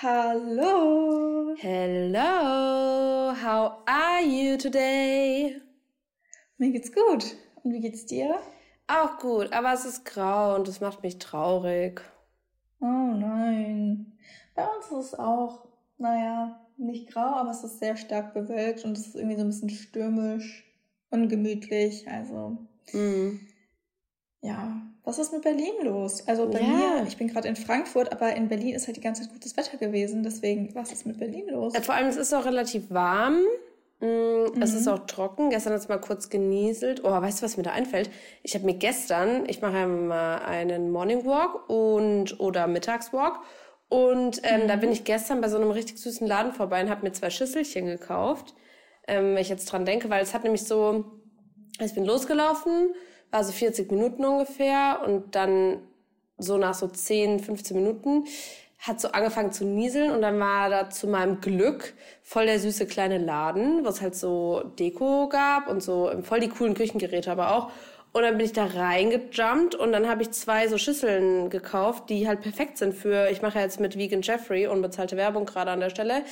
Hallo. Hello. How are you today? Mir geht's gut. Und wie geht's dir? Auch gut, aber es ist grau und es macht mich traurig. Oh nein. Bei uns ist es auch, naja, nicht grau, aber es ist sehr stark bewölkt und es ist irgendwie so ein bisschen stürmisch, ungemütlich. Also, Mhm. ja. Was ist mit Berlin los? Also bei Ja. mir, ich bin gerade in Frankfurt, aber in Berlin ist halt die ganze Zeit gutes Wetter gewesen. Deswegen, was ist mit Berlin los? Vor allem, es ist auch relativ warm. Mm, Es Mhm. ist auch trocken. Gestern hat es mal kurz genieselt. Oh, weißt du, was mir da einfällt? Ich habe mir gestern, ich mache ja mal einen Morning Walk und oder Mittagswalk. Und ähm, da Mhm. bin ich gestern bei so einem richtig süßen Laden vorbei und habe mir zwei Schüsselchen gekauft. Ähm, wenn ich jetzt dran denke, weil es hat nämlich so, ich bin losgelaufen, war so 40 Minuten ungefähr und dann so nach so 10, 15 Minuten hat so angefangen zu nieseln und dann war da zu meinem Glück voll der süße kleine Laden, wo es halt so Deko gab und so voll die coolen Küchengeräte aber auch. Und dann bin ich da reingejumpt und dann habe ich zwei so Schüsseln gekauft, die halt perfekt sind für, ich mache jetzt mit Vegan Jeffrey unbezahlte Werbung gerade an der Stelle,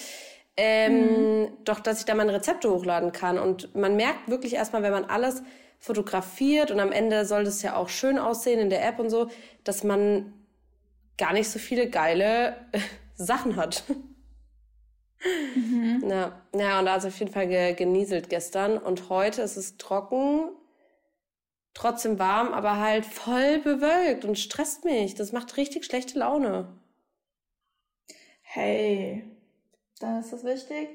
ähm, doch, dass ich da meine Rezepte hochladen kann. Und man merkt wirklich erstmal, wenn man alles fotografiert und am Ende soll das ja auch schön aussehen in der App und so, dass man gar nicht so viele geile Sachen hat. Ja, ja, und da hat es auf jeden Fall ge genieselt gestern. Und heute ist es trocken, trotzdem warm, aber halt voll bewölkt und stresst mich. Das macht richtig schlechte Laune. Hey, dann ist es wichtig,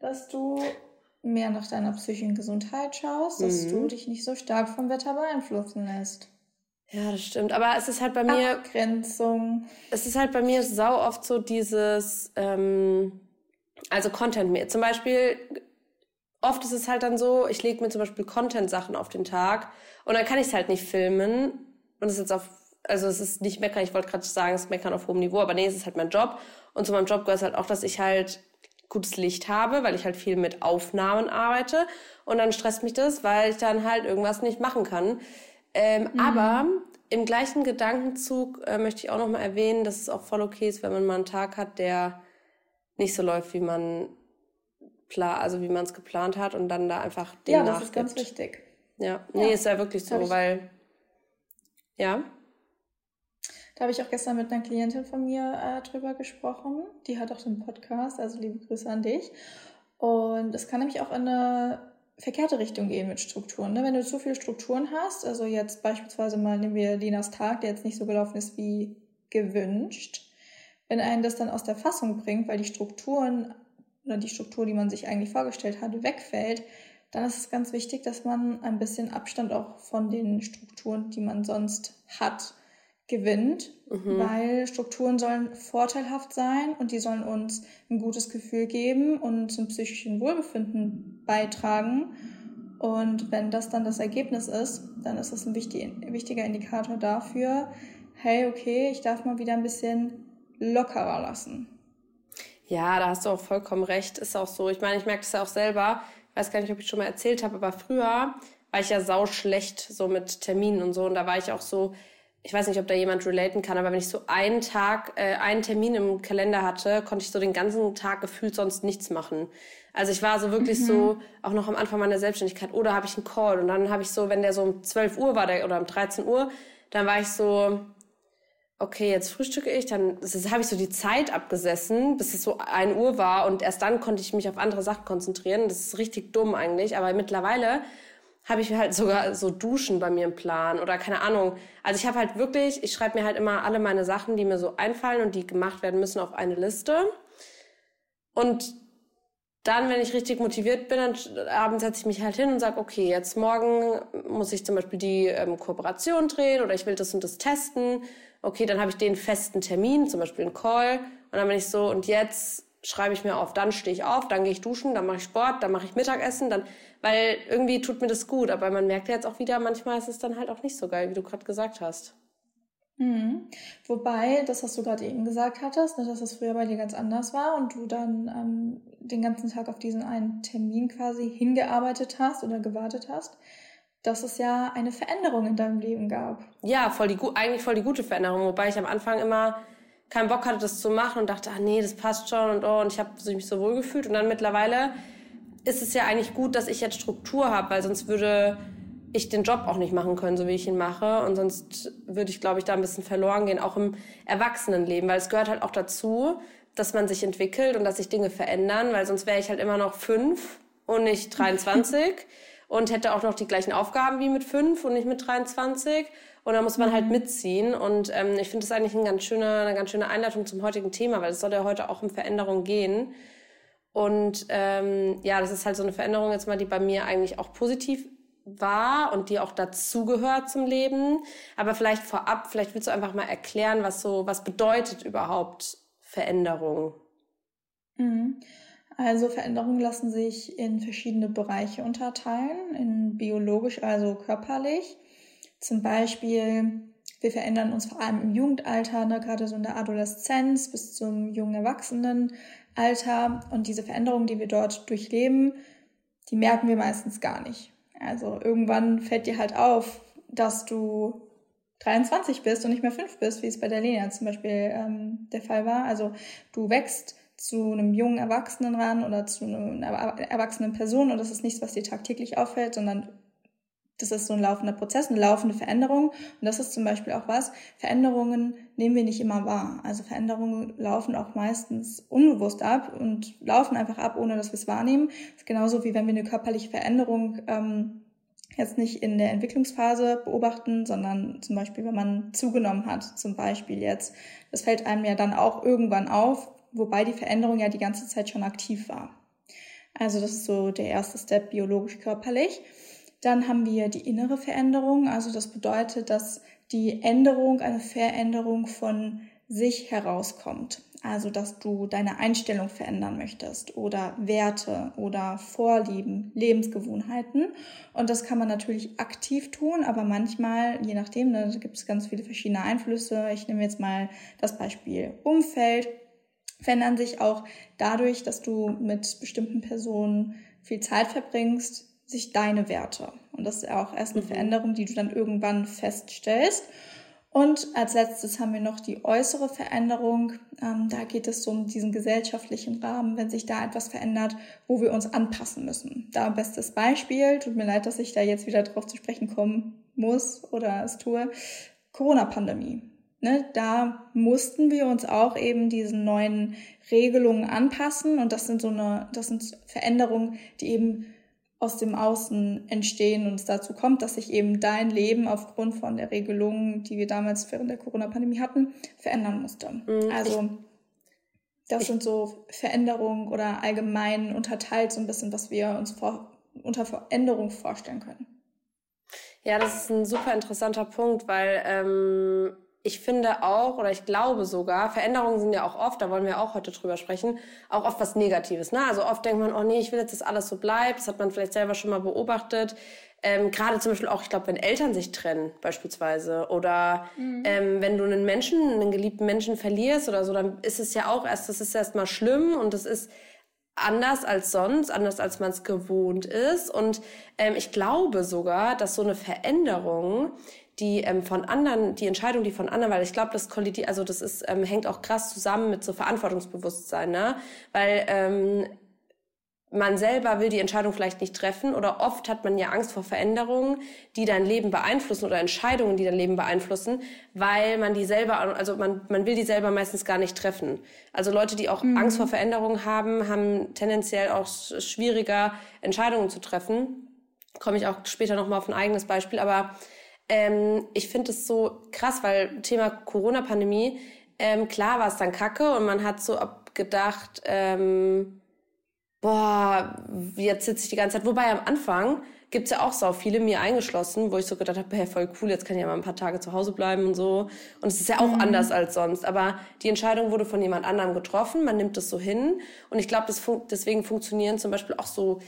dass du mehr nach deiner psychischen Gesundheit schaust, dass Mhm. du dich nicht so stark vom Wetter beeinflussen lässt. Ja, das stimmt. Aber es ist halt bei mir, Abgrenzung. es ist halt bei mir sau oft so dieses, ähm, also Content mehr. Zum Beispiel, oft ist es halt dann so, ich lege mir zum Beispiel Content-Sachen auf den Tag und dann kann ich es halt nicht filmen. Und es ist jetzt auf, also es ist nicht meckern, ich wollte gerade sagen, es ist meckern auf hohem Niveau, aber nee, es ist halt mein Job. Und zu meinem Job gehört halt auch, dass ich halt gutes Licht habe, weil ich halt viel mit Aufnahmen arbeite. Und dann stresst mich das, weil ich dann halt irgendwas nicht machen kann. Ähm, Aber im gleichen Gedankenzug äh, möchte ich auch noch mal erwähnen, dass es auch voll okay ist, wenn man mal einen Tag hat, der nicht so läuft, wie man pla also wie man es geplant hat und dann da einfach den Ja, das nachgibt. ist ganz wichtig. Ja, nee, Ja. ist ja wirklich so, weil ja, Da habe ich auch gestern mit einer Klientin von mir äh, drüber gesprochen. Die hat auch den Podcast, also liebe Grüße an dich. Und es kann nämlich auch in eine verkehrte Richtung gehen mit Strukturen. Ne? Wenn du zu viele Strukturen hast, also jetzt beispielsweise mal nehmen wir Linas Tag, der jetzt nicht so gelaufen ist wie gewünscht, wenn einen das dann aus der Fassung bringt, weil die Strukturen oder die Struktur, die man sich eigentlich vorgestellt hatte, wegfällt, dann ist es ganz wichtig, dass man ein bisschen Abstand auch von den Strukturen, die man sonst hat, gewinnt, Mhm. weil Strukturen sollen vorteilhaft sein und die sollen uns ein gutes Gefühl geben und zum psychischen Wohlbefinden beitragen. Und wenn das dann das Ergebnis ist, dann ist das ein wichtig, wichtiger Indikator dafür, hey, okay, ich darf mal wieder ein bisschen lockerer lassen. Ja, da hast du auch vollkommen recht. Ist auch so. Ich meine, ich merke das ja auch selber. Ich weiß gar nicht, ob ich schon mal erzählt habe, aber früher war ich ja sau schlecht so mit Terminen und so. Und da war ich auch so, ich weiß nicht, ob da jemand relaten kann, aber wenn ich so einen Tag, äh, einen Termin im Kalender hatte, konnte ich so den ganzen Tag gefühlt sonst nichts machen. Also ich war so wirklich so, auch noch am Anfang meiner Selbstständigkeit, oder habe ich einen Call und dann habe ich so, wenn der so um 12 Uhr war der, oder um 13 Uhr, dann war ich so, okay, jetzt frühstücke ich, dann habe ich so die Zeit abgesessen, bis es so 1 Uhr war und erst dann konnte ich mich auf andere Sachen konzentrieren. Das ist richtig dumm eigentlich, aber mittlerweile habe ich halt sogar so Duschen bei mir im Plan oder keine Ahnung. Also ich habe halt wirklich, ich schreibe mir halt immer alle meine Sachen, die mir so einfallen und die gemacht werden müssen, auf eine Liste. Und dann, wenn ich richtig motiviert bin, dann abends setze ich mich halt hin und sage, okay, jetzt morgen muss ich zum Beispiel die ähm, Kooperation drehen oder ich will das und das testen. Okay, dann habe ich den festen Termin, zum Beispiel einen Call. Und dann bin ich so, und jetzt schreibe ich mir auf, dann stehe ich auf, dann gehe ich duschen, dann mache ich Sport, dann mache ich Mittagessen, dann, weil irgendwie tut mir das gut. Aber man merkt ja jetzt auch wieder, manchmal ist es dann halt auch nicht so geil, wie du gerade gesagt hast. Mhm. Wobei, das, was du gerade eben gesagt hattest, ne, dass es früher bei dir ganz anders war und du dann ähm, den ganzen Tag auf diesen einen Termin quasi hingearbeitet hast oder gewartet hast, dass es ja eine Veränderung in deinem Leben gab. Ja, voll die, eigentlich voll die gute Veränderung, wobei ich am Anfang immer keinen Bock hatte, das zu machen und dachte, ah nee, das passt schon und oh, und ich habe mich so wohl gefühlt. Und dann mittlerweile ist es ja eigentlich gut, dass ich jetzt Struktur habe, weil sonst würde ich den Job auch nicht machen können, so wie ich ihn mache. Und sonst würde ich, glaube ich, da ein bisschen verloren gehen, auch im Erwachsenenleben, weil es gehört halt auch dazu, dass man sich entwickelt und dass sich Dinge verändern, weil sonst wäre ich halt immer noch fünf und nicht 23 und hätte auch noch die gleichen Aufgaben wie mit fünf und nicht mit 23. Und da muss man halt mhm. mitziehen. Und ähm, ich finde das eigentlich eine ganz, schöne, eine ganz schöne Einleitung zum heutigen Thema, weil es soll ja heute auch um Veränderung gehen. Und ähm, ja, das ist halt so eine Veränderung jetzt mal, die bei mir eigentlich auch positiv war und die auch dazugehört zum Leben. Aber vielleicht vorab, vielleicht willst du einfach mal erklären, was so, was bedeutet überhaupt Veränderung? Mhm. Also Veränderungen lassen sich in verschiedene Bereiche unterteilen, in biologisch, also körperlich. Zum Beispiel, wir verändern uns vor allem im Jugendalter, ne, gerade so in der Adoleszenz bis zum jungen Erwachsenenalter. Und diese Veränderungen, die wir dort durchleben, die merken wir meistens gar nicht. Also irgendwann fällt dir halt auf, dass du 23 bist und nicht mehr 5 bist, wie es bei der Lena zum Beispiel ähm, der Fall war. Also du wächst zu einem jungen Erwachsenen ran oder zu einer erwachsenen Person und das ist nichts, was dir tagtäglich auffällt, sondern das ist so ein laufender Prozess, eine laufende Veränderung. Und das ist zum Beispiel auch was, Veränderungen nehmen wir nicht immer wahr. Also Veränderungen laufen auch meistens unbewusst ab und laufen einfach ab, ohne dass wir es wahrnehmen. Das ist genauso wie wenn wir eine körperliche Veränderung ähm, jetzt nicht in der Entwicklungsphase beobachten, sondern zum Beispiel, wenn man zugenommen hat, zum Beispiel jetzt. Das fällt einem ja dann auch irgendwann auf, wobei die Veränderung ja die ganze Zeit schon aktiv war. Also das ist so der erste Step biologisch-körperlich. Dann haben wir die innere Veränderung. Also das bedeutet, dass die Änderung, eine Veränderung von sich herauskommt. Also, dass du deine Einstellung verändern möchtest oder Werte oder Vorlieben, Lebensgewohnheiten. Und das kann man natürlich aktiv tun, aber manchmal, je nachdem, ne, da gibt es ganz viele verschiedene Einflüsse. Ich nehme jetzt mal das Beispiel Umfeld. Verändern sich auch dadurch, dass du mit bestimmten Personen viel Zeit verbringst, sich deine Werte. Und das ist auch erst eine mhm. Veränderung, die du dann irgendwann feststellst. Und als letztes haben wir noch die äußere Veränderung. Ähm, da geht es so um diesen gesellschaftlichen Rahmen, wenn sich da etwas verändert, wo wir uns anpassen müssen. Da bestes Beispiel, tut mir leid, dass ich da jetzt wieder drauf zu sprechen kommen muss oder es tue, Corona-Pandemie. Ne, da mussten wir uns auch eben diesen neuen Regelungen anpassen und das sind so eine, das sind Veränderungen, die eben aus dem Außen entstehen und es dazu kommt, dass sich eben dein Leben aufgrund von der Regelung, die wir damals während der Corona-Pandemie hatten, verändern musste. Mhm, also das sind so Veränderungen oder allgemein unterteilt so ein bisschen, was wir uns vor, unter Veränderung vorstellen können. Ja, das ist ein super interessanter Punkt, weil ähm, ich finde auch, oder ich glaube sogar, Veränderungen sind ja auch oft, da wollen wir auch heute drüber sprechen, auch oft was Negatives. Ne? Also oft denkt man, oh nee, ich will jetzt, dass alles so bleibt. Das hat man vielleicht selber schon mal beobachtet. Ähm, Gerade zum Beispiel auch, ich glaube, wenn Eltern sich trennen beispielsweise oder mhm. ähm, wenn du einen Menschen, einen geliebten Menschen verlierst oder so, dann ist es ja auch erst, das ist erstmal schlimm und das ist anders als sonst, anders als man es gewohnt ist. Und ähm, ich glaube sogar, dass so eine Veränderung die ähm, von anderen, die Entscheidung, die von anderen, weil ich glaube, das kollidiert, also das ist, ähm, hängt auch krass zusammen mit so Verantwortungsbewusstsein, ne? Weil ähm, man selber will die Entscheidung vielleicht nicht treffen oder oft hat man ja Angst vor Veränderungen, die dein Leben beeinflussen oder Entscheidungen, die dein Leben beeinflussen, weil man die selber, also man, man will die selber meistens gar nicht treffen. Also Leute, die auch mhm. Angst vor Veränderungen haben, haben tendenziell auch schwieriger Entscheidungen zu treffen. Komme ich auch später nochmal auf ein eigenes Beispiel, aber ähm, ich finde es so krass, weil Thema Corona-Pandemie, ähm, klar war es dann kacke und man hat so gedacht, ähm, boah, jetzt sitze ich die ganze Zeit. Wobei am Anfang gibt's ja auch so viele, mir eingeschlossen, wo ich so gedacht habe, hey, voll cool, jetzt kann ich ja mal ein paar Tage zu Hause bleiben und so. Und es ist ja auch mhm. anders als sonst. Aber die Entscheidung wurde von jemand anderem getroffen, man nimmt es so hin. Und ich glaube, fun deswegen funktionieren zum Beispiel auch so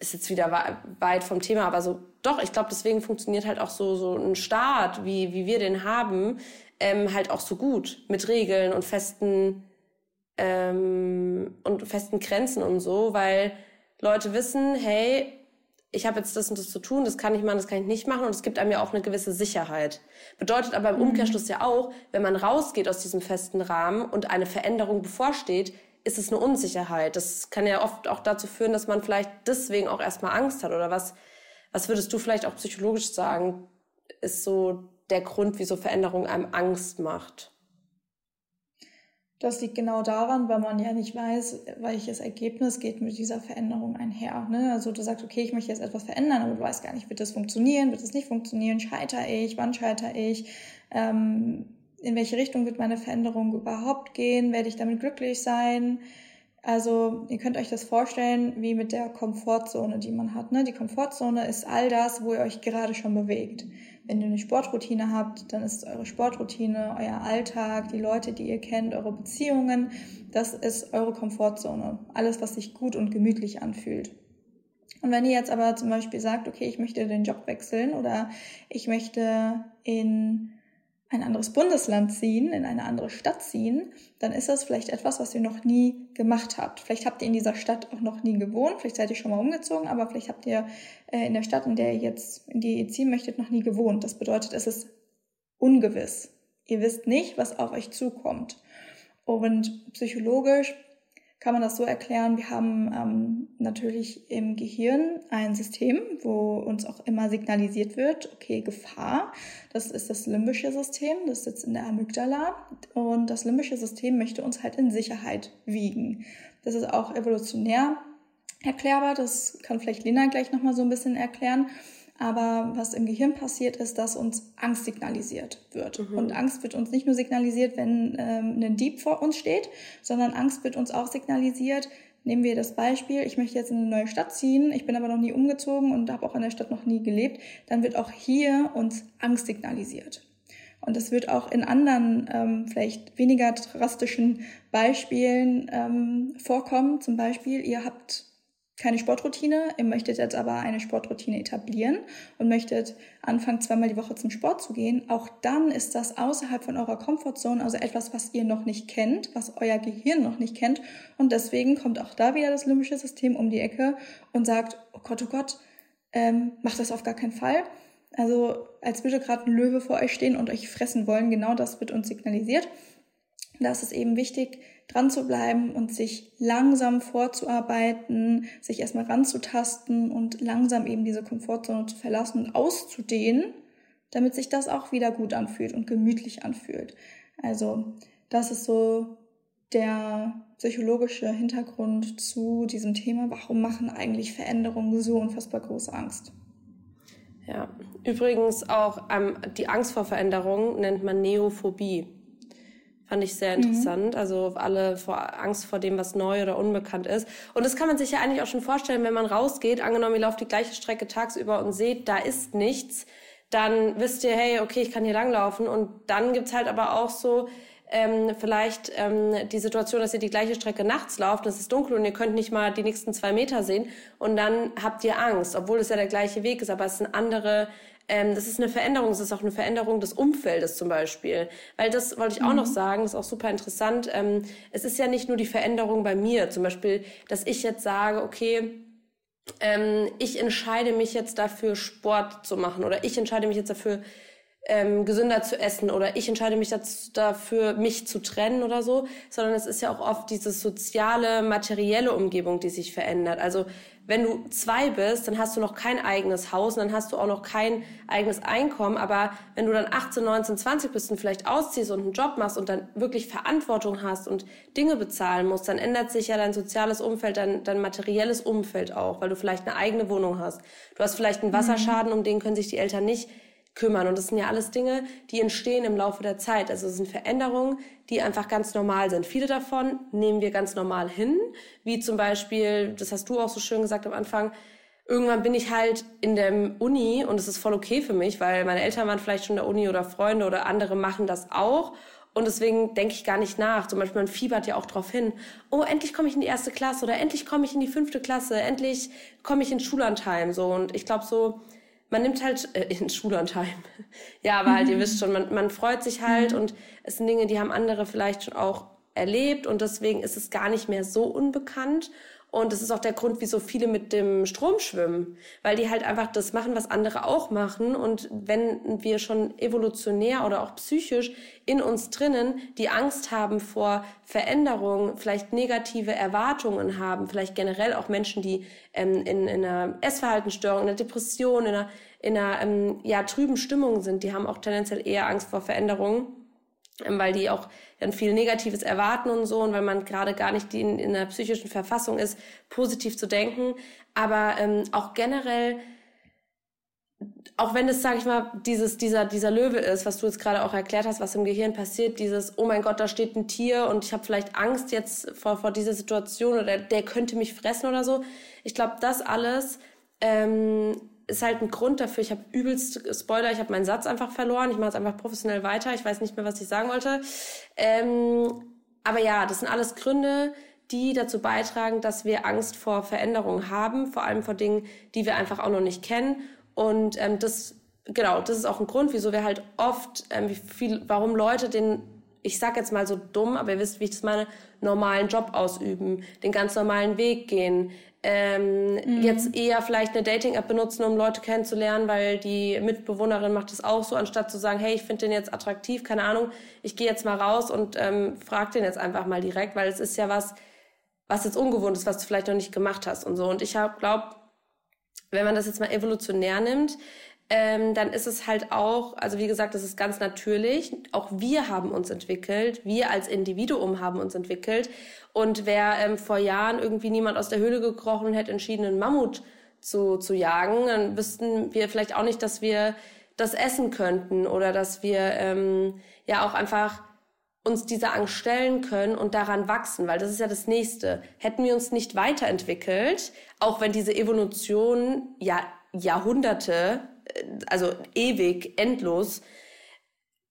ist jetzt wieder weit vom Thema, aber so, doch, ich glaube, deswegen funktioniert halt auch so, so ein Staat, wie, wie wir den haben, ähm, halt auch so gut mit Regeln und festen, ähm, und festen Grenzen und so, weil Leute wissen, hey, ich habe jetzt das und das zu tun, das kann ich machen, das kann ich nicht machen und es gibt einem ja auch eine gewisse Sicherheit. Bedeutet aber im Umkehrschluss ja auch, wenn man rausgeht aus diesem festen Rahmen und eine Veränderung bevorsteht, ist es eine Unsicherheit. Das kann ja oft auch dazu führen, dass man vielleicht deswegen auch erstmal Angst hat oder was, was würdest du vielleicht auch psychologisch sagen, ist so der Grund, wieso Veränderung einem Angst macht? Das liegt genau daran, weil man ja nicht weiß, welches Ergebnis geht mit dieser Veränderung einher. Ne? Also du sagst, okay, ich möchte jetzt etwas verändern, aber du weißt gar nicht, wird das funktionieren, wird das nicht funktionieren, scheitere ich, wann scheitere ich, ähm, in welche Richtung wird meine Veränderung überhaupt gehen, werde ich damit glücklich sein. Also ihr könnt euch das vorstellen wie mit der Komfortzone, die man hat. Ne? Die Komfortzone ist all das, wo ihr euch gerade schon bewegt. Wenn ihr eine Sportroutine habt, dann ist eure Sportroutine, euer Alltag, die Leute, die ihr kennt, eure Beziehungen, das ist eure Komfortzone. Alles, was sich gut und gemütlich anfühlt. Und wenn ihr jetzt aber zum Beispiel sagt, okay, ich möchte den Job wechseln oder ich möchte in ein anderes Bundesland ziehen, in eine andere Stadt ziehen, dann ist das vielleicht etwas, was ihr noch nie gemacht habt. Vielleicht habt ihr in dieser Stadt auch noch nie gewohnt, vielleicht seid ihr schon mal umgezogen, aber vielleicht habt ihr äh, in der Stadt, in der ihr jetzt, in die ihr ziehen möchtet, noch nie gewohnt. Das bedeutet, es ist ungewiss. Ihr wisst nicht, was auf euch zukommt. Und psychologisch kann man das so erklären, wir haben ähm, natürlich im Gehirn ein System, wo uns auch immer signalisiert wird, okay, Gefahr, das ist das limbische System, das sitzt in der Amygdala und das limbische System möchte uns halt in Sicherheit wiegen. Das ist auch evolutionär erklärbar, das kann vielleicht Lena gleich nochmal so ein bisschen erklären. Aber was im Gehirn passiert, ist, dass uns Angst signalisiert wird. Mhm. Und Angst wird uns nicht nur signalisiert, wenn ähm, ein Dieb vor uns steht, sondern Angst wird uns auch signalisiert. Nehmen wir das Beispiel, ich möchte jetzt in eine neue Stadt ziehen, ich bin aber noch nie umgezogen und habe auch in der Stadt noch nie gelebt, dann wird auch hier uns Angst signalisiert. Und das wird auch in anderen, ähm, vielleicht weniger drastischen Beispielen ähm, vorkommen. Zum Beispiel, ihr habt keine Sportroutine, ihr möchtet jetzt aber eine Sportroutine etablieren und möchtet anfangen, zweimal die Woche zum Sport zu gehen, auch dann ist das außerhalb von eurer Komfortzone, also etwas, was ihr noch nicht kennt, was euer Gehirn noch nicht kennt. Und deswegen kommt auch da wieder das limbische System um die Ecke und sagt, oh Gott, oh Gott, ähm, macht das auf gar keinen Fall. Also als würde gerade ein Löwe vor euch stehen und euch fressen wollen, genau das wird uns signalisiert. Da ist es eben wichtig, dran zu bleiben und sich langsam vorzuarbeiten, sich erstmal ranzutasten und langsam eben diese Komfortzone zu verlassen und auszudehnen, damit sich das auch wieder gut anfühlt und gemütlich anfühlt. Also das ist so der psychologische Hintergrund zu diesem Thema. Warum machen eigentlich Veränderungen so unfassbar große Angst? Ja, übrigens auch ähm, die Angst vor Veränderungen nennt man Neophobie. Fand ich sehr mhm. interessant. Mhm. Also alle vor Angst vor dem, was neu oder unbekannt ist. Und das kann man sich ja eigentlich auch schon vorstellen, wenn man rausgeht. Angenommen, ihr lauft die gleiche Strecke tagsüber und seht, da ist nichts. Dann wisst ihr, hey, okay, ich kann hier langlaufen. Und dann gibt's halt aber auch so ähm, vielleicht ähm, die Situation, dass ihr die gleiche Strecke nachts lauft, es ist dunkel und ihr könnt nicht mal die nächsten zwei Meter sehen und dann habt ihr Angst, obwohl es ja der gleiche Weg ist, aber es sind andere ähm, das ist eine Veränderung, es ist auch eine Veränderung des Umfeldes zum Beispiel. Weil das wollte ich auch mhm. noch sagen, das ist auch super interessant. Ähm, es ist ja nicht nur die Veränderung bei mir, zum Beispiel, dass ich jetzt sage, okay, ähm, ich entscheide mich jetzt dafür, Sport zu machen oder ich entscheide mich jetzt dafür, ähm, gesünder zu essen oder ich entscheide mich dazu, dafür, mich zu trennen oder so, sondern es ist ja auch oft diese soziale, materielle Umgebung, die sich verändert. Also wenn du zwei bist, dann hast du noch kein eigenes Haus und dann hast du auch noch kein eigenes Einkommen. Aber wenn du dann 18, 19, 20 bist und vielleicht ausziehst und einen Job machst und dann wirklich Verantwortung hast und Dinge bezahlen musst, dann ändert sich ja dein soziales Umfeld, dein, dein materielles Umfeld auch, weil du vielleicht eine eigene Wohnung hast. Du hast vielleicht einen Wasserschaden, um den können sich die Eltern nicht kümmern. Und das sind ja alles Dinge, die entstehen im Laufe der Zeit. Also es sind Veränderungen, die einfach ganz normal sind. Viele davon nehmen wir ganz normal hin, wie zum Beispiel, das hast du auch so schön gesagt am Anfang, irgendwann bin ich halt in der Uni und es ist voll okay für mich, weil meine Eltern waren vielleicht schon in der Uni oder Freunde oder andere machen das auch. Und deswegen denke ich gar nicht nach. Zum Beispiel, man fiebert ja auch drauf hin. Oh, endlich komme ich in die erste Klasse oder endlich komme ich in die fünfte Klasse, endlich komme ich in Schullandheim. So. Und ich glaube so, man nimmt halt äh, in Schullandheim. ja, aber halt, ihr wisst schon, man, man freut sich halt mhm. und es sind Dinge, die haben andere vielleicht schon auch erlebt und deswegen ist es gar nicht mehr so unbekannt. Und das ist auch der Grund, wieso viele mit dem Strom schwimmen, weil die halt einfach das machen, was andere auch machen. Und wenn wir schon evolutionär oder auch psychisch in uns drinnen die Angst haben vor Veränderungen, vielleicht negative Erwartungen haben, vielleicht generell auch Menschen, die ähm, in, in einer Essverhaltensstörung, in einer Depression, in einer, in einer ähm, ja, trüben Stimmung sind, die haben auch tendenziell eher Angst vor Veränderungen weil die auch dann viel Negatives erwarten und so und weil man gerade gar nicht in, in einer psychischen Verfassung ist, positiv zu denken. Aber ähm, auch generell, auch wenn es, sage ich mal, dieses, dieser, dieser Löwe ist, was du jetzt gerade auch erklärt hast, was im Gehirn passiert, dieses, oh mein Gott, da steht ein Tier und ich habe vielleicht Angst jetzt vor, vor dieser Situation oder der könnte mich fressen oder so. Ich glaube, das alles ähm, ist halt ein Grund dafür. Ich habe übelst Spoiler, ich habe meinen Satz einfach verloren. Ich mache es einfach professionell weiter. Ich weiß nicht mehr, was ich sagen wollte. Ähm, aber ja, das sind alles Gründe, die dazu beitragen, dass wir Angst vor Veränderungen haben, vor allem vor Dingen, die wir einfach auch noch nicht kennen. Und ähm, das, genau, das ist auch ein Grund, wieso wir halt oft, ähm, wie viel, warum Leute den, ich sag jetzt mal so dumm, aber ihr wisst, wie ich das meine, normalen Job ausüben, den ganz normalen Weg gehen, ähm, mhm. jetzt eher vielleicht eine Dating-App benutzen, um Leute kennenzulernen, weil die Mitbewohnerin macht das auch so, anstatt zu sagen, hey, ich finde den jetzt attraktiv, keine Ahnung, ich gehe jetzt mal raus und ähm, frag den jetzt einfach mal direkt, weil es ist ja was, was jetzt ungewohnt ist, was du vielleicht noch nicht gemacht hast und so. Und ich glaube, wenn man das jetzt mal evolutionär nimmt, ähm, dann ist es halt auch, also wie gesagt, das ist ganz natürlich. Auch wir haben uns entwickelt, wir als Individuum haben uns entwickelt. Und wäre ähm, vor Jahren irgendwie niemand aus der Höhle gekrochen und hätte entschieden, einen Mammut zu, zu jagen, dann wüssten wir vielleicht auch nicht, dass wir das essen könnten oder dass wir ähm, ja auch einfach uns dieser Angst stellen können und daran wachsen, weil das ist ja das Nächste. Hätten wir uns nicht weiterentwickelt, auch wenn diese Evolution ja Jahrhunderte also ewig, endlos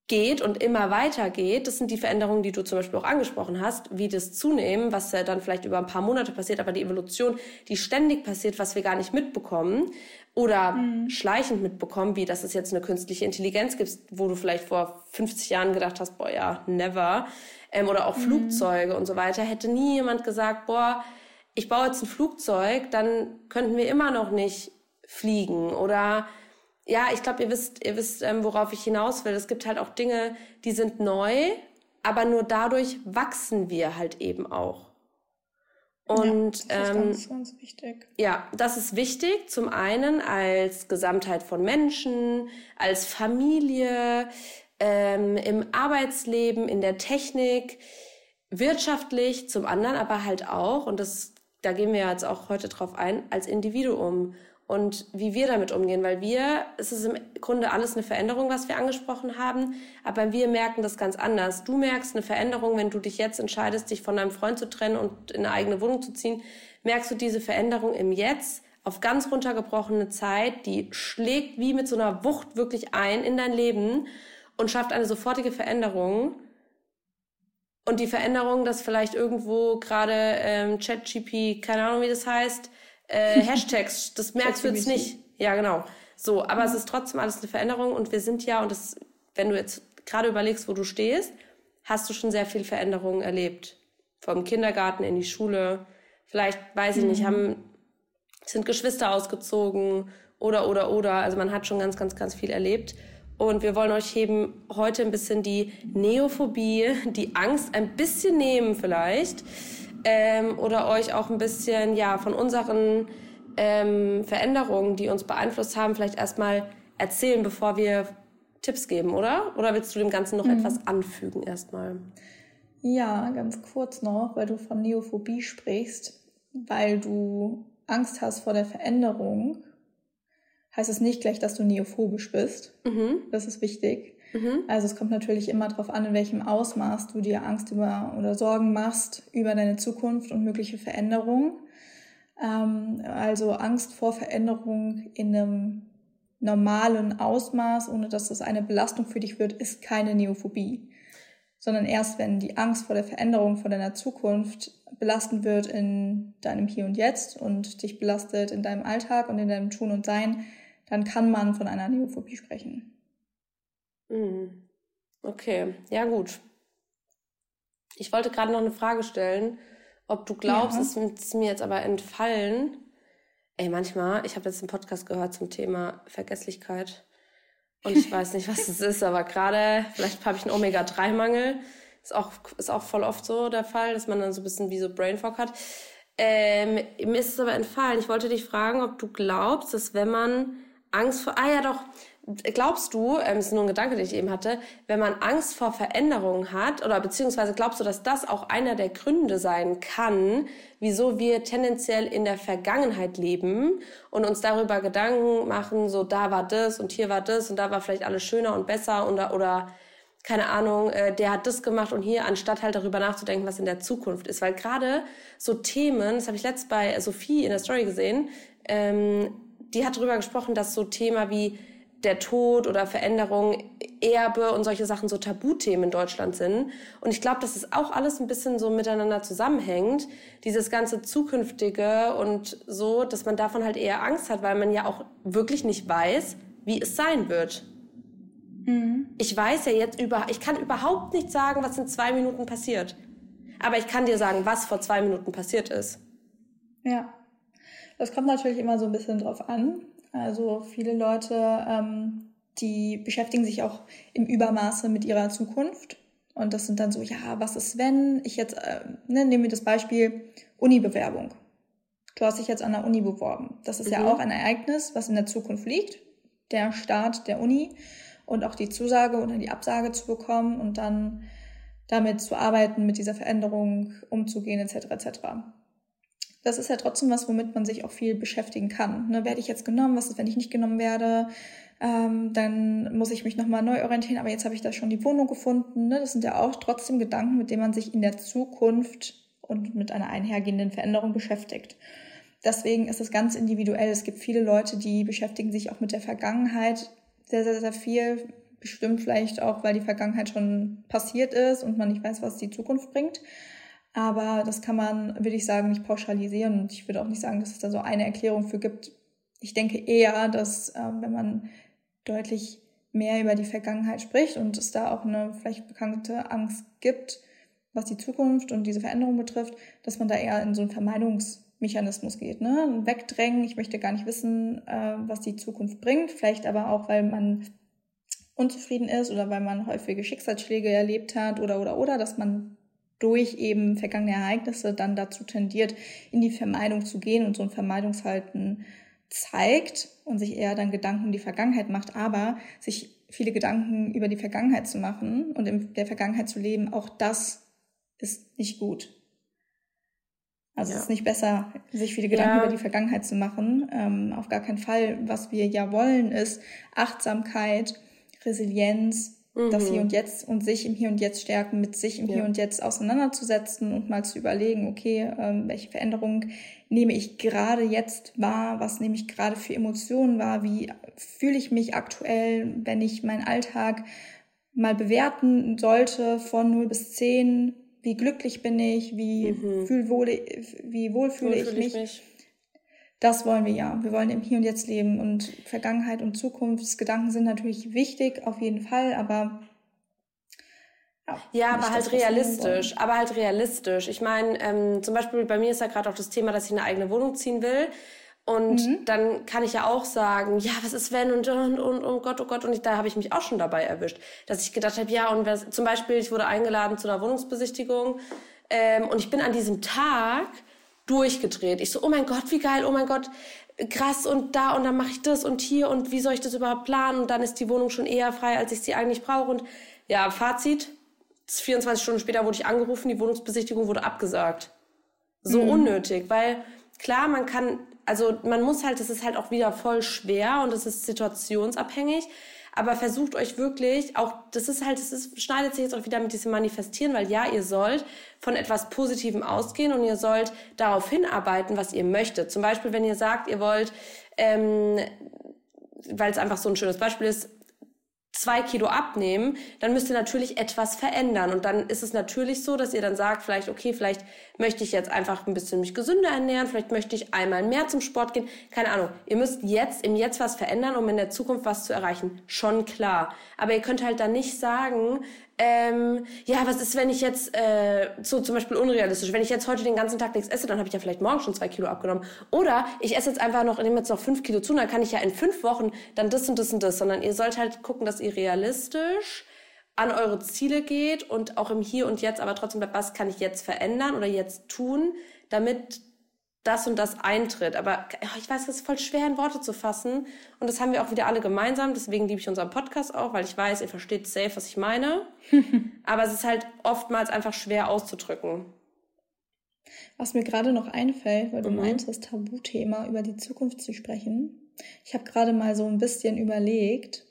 geht und immer weiter geht. Das sind die Veränderungen, die du zum Beispiel auch angesprochen hast, wie das Zunehmen, was ja dann vielleicht über ein paar Monate passiert, aber die Evolution, die ständig passiert, was wir gar nicht mitbekommen oder mhm. schleichend mitbekommen, wie dass es jetzt eine künstliche Intelligenz gibt, wo du vielleicht vor 50 Jahren gedacht hast, boah, ja, never. Ähm, oder auch mhm. Flugzeuge und so weiter. Hätte nie jemand gesagt, boah, ich baue jetzt ein Flugzeug, dann könnten wir immer noch nicht fliegen oder ja, ich glaube, ihr wisst, ihr wisst, ähm, worauf ich hinaus will. Es gibt halt auch Dinge, die sind neu, aber nur dadurch wachsen wir halt eben auch. Und ja, das ist ähm, ganz, ganz wichtig. Ja, das ist wichtig. Zum einen als Gesamtheit von Menschen, als Familie, ähm, im Arbeitsleben, in der Technik, wirtschaftlich, zum anderen aber halt auch, und das, da gehen wir jetzt auch heute drauf ein, als Individuum und wie wir damit umgehen, weil wir, es ist im Grunde alles eine Veränderung, was wir angesprochen haben, aber wir merken das ganz anders. Du merkst eine Veränderung, wenn du dich jetzt entscheidest, dich von deinem Freund zu trennen und in eine eigene Wohnung zu ziehen, merkst du diese Veränderung im Jetzt auf ganz runtergebrochene Zeit, die schlägt wie mit so einer Wucht wirklich ein in dein Leben und schafft eine sofortige Veränderung. Und die Veränderung, dass vielleicht irgendwo gerade ähm, ChatGP, keine Ahnung wie das heißt, äh, Hashtags, das merkst du jetzt nicht. Ja, genau. So, aber mhm. es ist trotzdem alles eine Veränderung und wir sind ja, und das, wenn du jetzt gerade überlegst, wo du stehst, hast du schon sehr viel Veränderungen erlebt. Vom Kindergarten in die Schule. Vielleicht, weiß ich mhm. nicht, haben, sind Geschwister ausgezogen oder, oder, oder. Also man hat schon ganz, ganz, ganz viel erlebt. Und wir wollen euch eben heute ein bisschen die Neophobie, die Angst ein bisschen nehmen vielleicht ähm, oder euch auch ein bisschen ja von unseren ähm, Veränderungen, die uns beeinflusst haben, vielleicht erstmal erzählen, bevor wir Tipps geben, oder? Oder willst du dem Ganzen noch mhm. etwas anfügen erstmal? Ja, ganz kurz noch, weil du von Neophobie sprichst, weil du Angst hast vor der Veränderung, heißt es nicht gleich, dass du neophobisch bist. Mhm. Das ist wichtig. Mhm. Also es kommt natürlich immer darauf an, in welchem Ausmaß du dir Angst über oder Sorgen machst über deine Zukunft und mögliche Veränderungen. Ähm, also Angst vor Veränderung in einem normalen Ausmaß, ohne dass das eine Belastung für dich wird, ist keine Neophobie. Sondern erst wenn die Angst vor der Veränderung, vor deiner Zukunft belastend wird in deinem Hier und Jetzt und dich belastet in deinem Alltag und in deinem Tun und Sein, dann kann man von einer Neophobie sprechen. Mhm. Okay, ja gut. Ich wollte gerade noch eine Frage stellen, ob du glaubst, ja. es ist mir jetzt aber entfallen. Ey, manchmal, ich habe jetzt einen Podcast gehört zum Thema Vergesslichkeit. Und ich weiß nicht, was es ist, aber gerade, vielleicht habe ich einen Omega-3-Mangel. Ist auch, ist auch voll oft so der Fall, dass man dann so ein bisschen wie so Brain Fog hat. Ähm, mir ist es aber entfallen. Ich wollte dich fragen, ob du glaubst, dass wenn man Angst vor, ah ja doch, glaubst du, ähm, ist nur ein Gedanke, den ich eben hatte, wenn man Angst vor Veränderungen hat, oder beziehungsweise glaubst du, dass das auch einer der Gründe sein kann, wieso wir tendenziell in der Vergangenheit leben und uns darüber Gedanken machen, so da war das und hier war das und da war vielleicht alles schöner und besser oder, oder keine Ahnung, äh, der hat das gemacht und hier, anstatt halt darüber nachzudenken, was in der Zukunft ist. Weil gerade so Themen, das habe ich letzt bei Sophie in der Story gesehen, ähm, die hat darüber gesprochen, dass so Thema wie der Tod oder Veränderung, Erbe und solche Sachen so Tabuthemen in Deutschland sind. Und ich glaube, dass es auch alles ein bisschen so miteinander zusammenhängt, dieses ganze Zukünftige und so, dass man davon halt eher Angst hat, weil man ja auch wirklich nicht weiß, wie es sein wird. Mhm. Ich weiß ja jetzt über, ich kann überhaupt nicht sagen, was in zwei Minuten passiert. Aber ich kann dir sagen, was vor zwei Minuten passiert ist. Ja. Das kommt natürlich immer so ein bisschen drauf an. Also viele Leute, ähm, die beschäftigen sich auch im Übermaße mit ihrer Zukunft. Und das sind dann so, ja, was ist, wenn ich jetzt, äh, ne, nehmen wir das Beispiel Uni-Bewerbung. Du hast dich jetzt an der Uni beworben. Das ist mhm. ja auch ein Ereignis, was in der Zukunft liegt. Der Start der Uni und auch die Zusage oder die Absage zu bekommen und dann damit zu arbeiten, mit dieser Veränderung umzugehen, etc. etc das ist ja trotzdem was, womit man sich auch viel beschäftigen kann. Ne, werde ich jetzt genommen? Was ist, wenn ich nicht genommen werde? Ähm, dann muss ich mich nochmal neu orientieren, aber jetzt habe ich da schon die Wohnung gefunden. Ne? Das sind ja auch trotzdem Gedanken, mit denen man sich in der Zukunft und mit einer einhergehenden Veränderung beschäftigt. Deswegen ist es ganz individuell. Es gibt viele Leute, die beschäftigen sich auch mit der Vergangenheit sehr, sehr, sehr viel. Bestimmt vielleicht auch, weil die Vergangenheit schon passiert ist und man nicht weiß, was die Zukunft bringt. Aber das kann man, würde ich sagen, nicht pauschalisieren. Und ich würde auch nicht sagen, dass es da so eine Erklärung für gibt. Ich denke eher, dass äh, wenn man deutlich mehr über die Vergangenheit spricht und es da auch eine vielleicht bekannte Angst gibt, was die Zukunft und diese Veränderung betrifft, dass man da eher in so einen Vermeidungsmechanismus geht. Ne? Wegdrängen, ich möchte gar nicht wissen, äh, was die Zukunft bringt. Vielleicht aber auch, weil man unzufrieden ist oder weil man häufige Schicksalsschläge erlebt hat oder oder oder, dass man durch eben vergangene Ereignisse dann dazu tendiert, in die Vermeidung zu gehen und so ein Vermeidungshalten zeigt und sich eher dann Gedanken um die Vergangenheit macht, aber sich viele Gedanken über die Vergangenheit zu machen und in der Vergangenheit zu leben, auch das ist nicht gut. Also ja. es ist nicht besser, sich viele Gedanken ja. über die Vergangenheit zu machen. Ähm, auf gar keinen Fall. Was wir ja wollen, ist Achtsamkeit, Resilienz, mhm. das Hier und Jetzt und sich im Hier und Jetzt stärken, mit sich im ja. Hier und Jetzt auseinanderzusetzen und mal zu überlegen, okay, ähm, welche Veränderungen nehme ich gerade jetzt wahr, was nehme ich gerade für Emotionen wahr, wie fühle ich mich aktuell, wenn ich meinen Alltag mal bewerten sollte von 0 bis 10, wie glücklich bin ich, wie, mhm. fühl wohl, wie wohl fühle ich, ich mich. Das wollen wir ja. Wir wollen im Hier und Jetzt leben und Vergangenheit und Zukunftsgedanken sind natürlich wichtig, auf jeden Fall, aber ja, ja aber halt realistisch. Aber halt realistisch. Ich meine, ähm, zum Beispiel bei mir ist ja gerade auch das Thema, dass ich eine eigene Wohnung ziehen will. Und mhm. dann kann ich ja auch sagen, ja, was ist wenn und und und oh Gott, oh Gott. Und ich, da habe ich mich auch schon dabei erwischt, dass ich gedacht habe, ja, und was, zum Beispiel, ich wurde eingeladen zu einer Wohnungsbesichtigung ähm, und ich bin an diesem Tag durchgedreht. Ich so, oh mein Gott, wie geil, oh mein Gott, krass und da und dann mache ich das und hier und wie soll ich das überhaupt planen und dann ist die Wohnung schon eher frei, als ich sie eigentlich brauche und ja, Fazit, 24 Stunden später wurde ich angerufen, die Wohnungsbesichtigung wurde abgesagt. So mhm. unnötig, weil klar, man kann, also man muss halt, das ist halt auch wieder voll schwer und es ist situationsabhängig, aber versucht euch wirklich, auch das ist halt, das ist, schneidet sich jetzt auch wieder mit diesem Manifestieren, weil ja, ihr sollt von etwas Positivem ausgehen und ihr sollt darauf hinarbeiten, was ihr möchtet. Zum Beispiel, wenn ihr sagt, ihr wollt, ähm, weil es einfach so ein schönes Beispiel ist, zwei Kilo abnehmen, dann müsst ihr natürlich etwas verändern. Und dann ist es natürlich so, dass ihr dann sagt, vielleicht, okay, vielleicht möchte ich jetzt einfach ein bisschen mich gesünder ernähren, vielleicht möchte ich einmal mehr zum Sport gehen. Keine Ahnung. Ihr müsst jetzt im Jetzt was verändern, um in der Zukunft was zu erreichen. Schon klar. Aber ihr könnt halt dann nicht sagen, ähm, ja, was ist, wenn ich jetzt, äh, so zum Beispiel unrealistisch, wenn ich jetzt heute den ganzen Tag nichts esse, dann habe ich ja vielleicht morgen schon zwei Kilo abgenommen. Oder ich esse jetzt einfach noch, nehme jetzt noch fünf Kilo zu, dann kann ich ja in fünf Wochen dann das und das und das. Sondern ihr sollt halt gucken, dass ihr realistisch an eure Ziele geht und auch im Hier und Jetzt, aber trotzdem was kann ich jetzt verändern oder jetzt tun, damit das und das eintritt. Aber ich weiß, es ist voll schwer in Worte zu fassen. Und das haben wir auch wieder alle gemeinsam. Deswegen liebe ich unseren Podcast auch, weil ich weiß, ihr versteht safe, was ich meine. Aber es ist halt oftmals einfach schwer auszudrücken. Was mir gerade noch einfällt, weil du mhm. meinst, das Tabuthema über die Zukunft zu sprechen. Ich habe gerade mal so ein bisschen überlegt,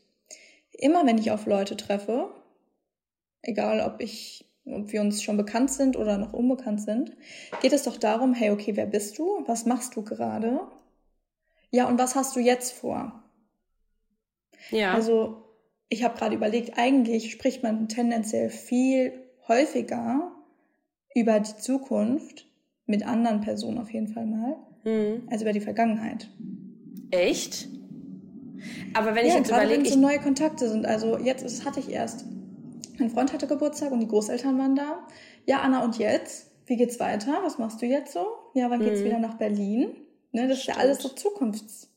immer wenn ich auf Leute treffe, egal ob ich ob wir uns schon bekannt sind oder noch unbekannt sind, geht es doch darum, hey, okay, wer bist du? Was machst du gerade? Ja, und was hast du jetzt vor? Ja. Also, ich habe gerade überlegt, eigentlich spricht man tendenziell viel häufiger über die Zukunft mit anderen Personen auf jeden Fall mal, mhm. als über die Vergangenheit. Echt? Aber wenn ich ja, jetzt überlege, wenn so neue Kontakte sind, also jetzt das hatte ich erst mein Freund hatte Geburtstag und die Großeltern waren da. Ja, Anna, und jetzt? Wie geht's weiter? Was machst du jetzt so? Ja, wann geht's mhm. wieder nach Berlin? Ne, das Stimmt. ist ja alles so Zukunfts.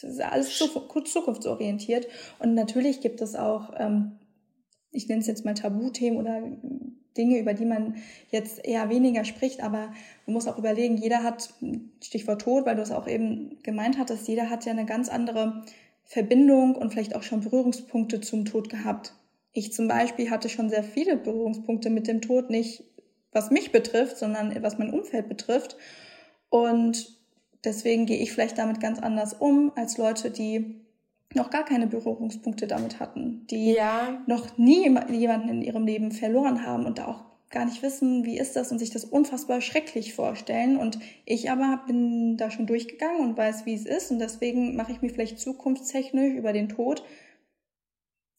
Das ist ja alles zukunftsorientiert. Und natürlich gibt es auch, ähm, ich nenne es jetzt mal Tabuthemen oder Dinge, über die man jetzt eher weniger spricht, aber man muss auch überlegen, jeder hat, Stichwort Tod, weil du es auch eben gemeint hattest, jeder hat ja eine ganz andere Verbindung und vielleicht auch schon Berührungspunkte zum Tod gehabt. Ich zum Beispiel hatte schon sehr viele Berührungspunkte mit dem Tod, nicht was mich betrifft, sondern was mein Umfeld betrifft. Und deswegen gehe ich vielleicht damit ganz anders um als Leute, die noch gar keine Berührungspunkte damit hatten, die ja. noch nie jemanden in ihrem Leben verloren haben und da auch gar nicht wissen, wie ist das und sich das unfassbar schrecklich vorstellen. Und ich aber bin da schon durchgegangen und weiß, wie es ist. Und deswegen mache ich mir vielleicht zukunftstechnisch über den Tod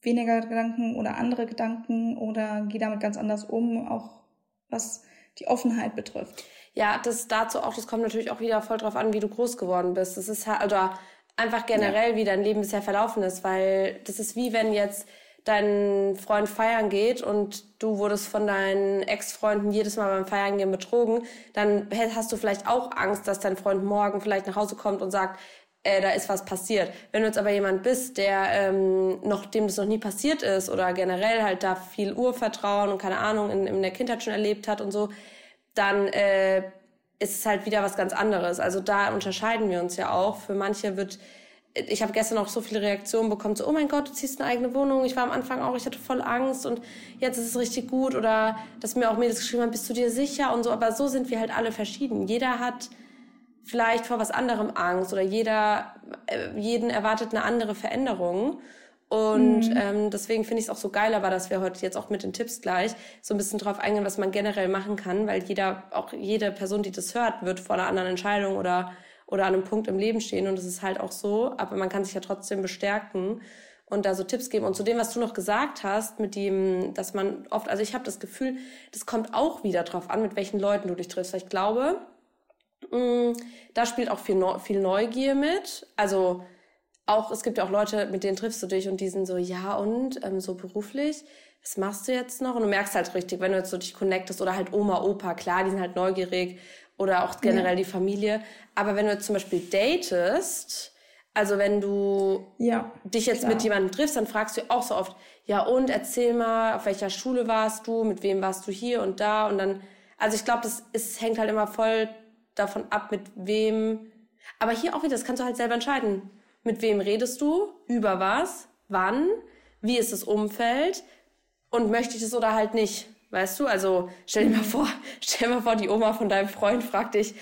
weniger Gedanken oder andere Gedanken oder gehe damit ganz anders um, auch was die Offenheit betrifft. Ja, das dazu auch, das kommt natürlich auch wieder voll drauf an, wie du groß geworden bist. Das ist halt, oder einfach generell, ja. wie dein Leben bisher verlaufen ist, weil das ist wie wenn jetzt dein Freund feiern geht und du wurdest von deinen Ex-Freunden jedes Mal beim Feiern gehen betrogen, dann hast du vielleicht auch Angst, dass dein Freund morgen vielleicht nach Hause kommt und sagt, äh, da ist was passiert. Wenn du jetzt aber jemand bist, der ähm, noch dem das noch nie passiert ist oder generell halt da viel Urvertrauen und keine Ahnung in, in der Kindheit schon erlebt hat und so, dann äh, ist es halt wieder was ganz anderes. Also da unterscheiden wir uns ja auch. Für manche wird ich habe gestern auch so viele Reaktionen bekommen, so, oh mein Gott, du ziehst eine eigene Wohnung. Ich war am Anfang auch, ich hatte voll Angst und jetzt ist es richtig gut. Oder dass mir auch Mädels geschrieben haben, bist du dir sicher und so. Aber so sind wir halt alle verschieden. Jeder hat vielleicht vor was anderem Angst oder jeder, äh, jeden erwartet eine andere Veränderung. Und mhm. ähm, deswegen finde ich es auch so geil, aber dass wir heute jetzt auch mit den Tipps gleich so ein bisschen drauf eingehen, was man generell machen kann, weil jeder, auch jede Person, die das hört, wird vor einer anderen Entscheidung oder, oder an einem Punkt im Leben stehen. Und das ist halt auch so, aber man kann sich ja trotzdem bestärken und da so Tipps geben. Und zu dem, was du noch gesagt hast, mit dem, dass man oft, also ich habe das Gefühl, das kommt auch wieder drauf an, mit welchen Leuten du dich triffst. Weil ich glaube, da spielt auch viel, viel Neugier mit. Also auch, es gibt ja auch Leute, mit denen triffst du dich und die sind so, ja und, ähm, so beruflich, was machst du jetzt noch? Und du merkst halt richtig, wenn du jetzt so dich connectest oder halt Oma, Opa, klar, die sind halt neugierig oder auch generell ja. die Familie. Aber wenn du jetzt zum Beispiel datest, also wenn du ja, dich jetzt klar. mit jemandem triffst, dann fragst du auch so oft, ja und, erzähl mal, auf welcher Schule warst du, mit wem warst du hier und da und dann, also ich glaube, das ist, hängt halt immer voll davon ab, mit wem. Aber hier auch wieder, das kannst du halt selber entscheiden. Mit wem redest du? Über was? Wann? Wie ist das Umfeld? Und möchte ich es oder halt nicht? Weißt du? Also stell dir mal vor, stell dir mal vor, die Oma von deinem Freund fragt dich,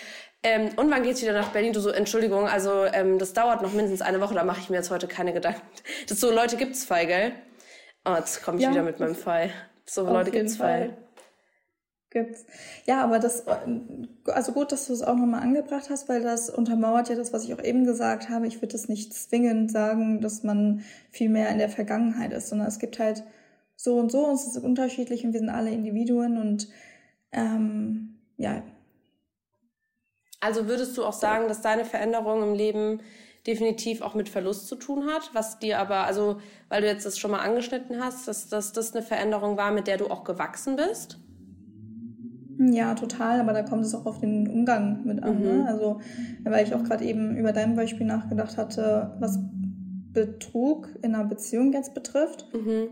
ähm, und wann geht's wieder nach Berlin? Du so, Entschuldigung, also ähm, das dauert noch mindestens eine Woche, da mache ich mir jetzt heute keine Gedanken. Das so Leute gibt's Fall, gell? Oh, jetzt komme ich ja. wieder mit meinem Fall. So Leute gibt's Fall. Fall gibt's. Ja, aber das, also gut, dass du es auch nochmal angebracht hast, weil das untermauert ja das, was ich auch eben gesagt habe. Ich würde das nicht zwingend sagen, dass man viel mehr in der Vergangenheit ist, sondern es gibt halt so und so und es ist unterschiedlich und wir sind alle Individuen und ähm, ja. Also würdest du auch sagen, dass deine Veränderung im Leben definitiv auch mit Verlust zu tun hat, was dir aber, also weil du jetzt das schon mal angeschnitten hast, dass, dass das eine Veränderung war, mit der du auch gewachsen bist? Ja, total, aber da kommt es auch auf den Umgang mit an. Ne? Mhm. Ne? Also, weil ich auch gerade eben über dein Beispiel nachgedacht hatte, was Betrug in einer Beziehung jetzt betrifft. Mhm.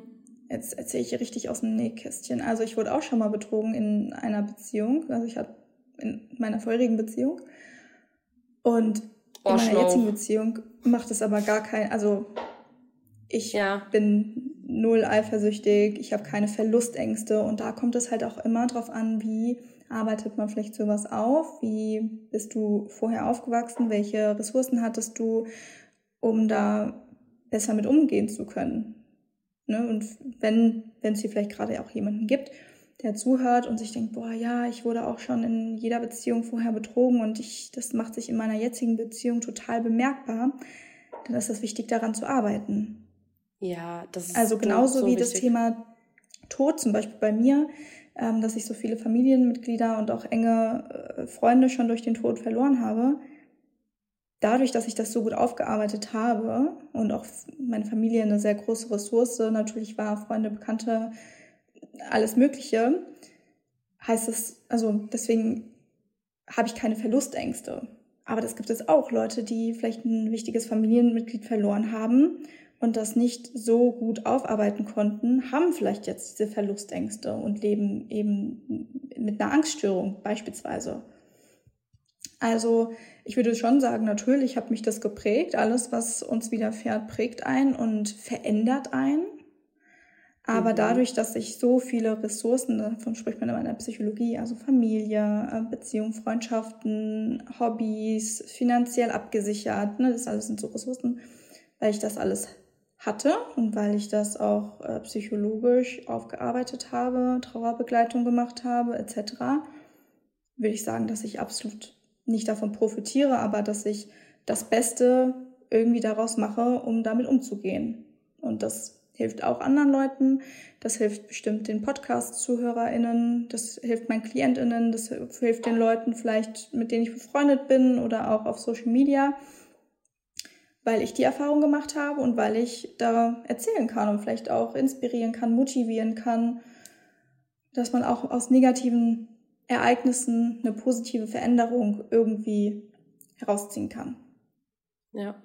Jetzt erzähle ich hier richtig aus dem Nähkästchen. Also ich wurde auch schon mal betrogen in einer Beziehung. Also ich hatte in meiner vorherigen Beziehung. Und in meiner jetzigen Beziehung macht es aber gar kein, also ich ja. bin null eifersüchtig, ich habe keine Verlustängste und da kommt es halt auch immer drauf an, wie arbeitet man vielleicht sowas auf, wie bist du vorher aufgewachsen, welche Ressourcen hattest du, um da besser mit umgehen zu können. Ne? Und wenn wenn es hier vielleicht gerade auch jemanden gibt, der zuhört und sich denkt, boah, ja, ich wurde auch schon in jeder Beziehung vorher betrogen und ich, das macht sich in meiner jetzigen Beziehung total bemerkbar, dann ist es wichtig, daran zu arbeiten. Ja, das ist Also genauso so wie wichtig. das Thema Tod, zum Beispiel bei mir, ähm, dass ich so viele Familienmitglieder und auch enge äh, Freunde schon durch den Tod verloren habe. Dadurch, dass ich das so gut aufgearbeitet habe und auch meine Familie eine sehr große Ressource natürlich war, Freunde, Bekannte, alles Mögliche, heißt es, also deswegen habe ich keine Verlustängste. Aber das gibt es auch Leute, die vielleicht ein wichtiges Familienmitglied verloren haben und das nicht so gut aufarbeiten konnten, haben vielleicht jetzt diese Verlustängste und leben eben mit einer Angststörung beispielsweise. Also ich würde schon sagen, natürlich hat mich das geprägt. Alles, was uns widerfährt, prägt ein und verändert ein. Aber mhm. dadurch, dass ich so viele Ressourcen, davon spricht man in der Psychologie, also Familie, äh, Beziehung, Freundschaften, Hobbys, finanziell abgesichert, ne, das alles sind so Ressourcen, weil ich das alles hatte und weil ich das auch äh, psychologisch aufgearbeitet habe, Trauerbegleitung gemacht habe, etc., würde ich sagen, dass ich absolut nicht davon profitiere, aber dass ich das Beste irgendwie daraus mache, um damit umzugehen. Und das hilft auch anderen Leuten, das hilft bestimmt den Podcast-ZuhörerInnen, das hilft meinen KlientInnen, das hilft den Leuten vielleicht, mit denen ich befreundet bin oder auch auf Social Media, weil ich die Erfahrung gemacht habe und weil ich da erzählen kann und vielleicht auch inspirieren kann, motivieren kann, dass man auch aus negativen Ereignissen eine positive Veränderung irgendwie herausziehen kann. Ja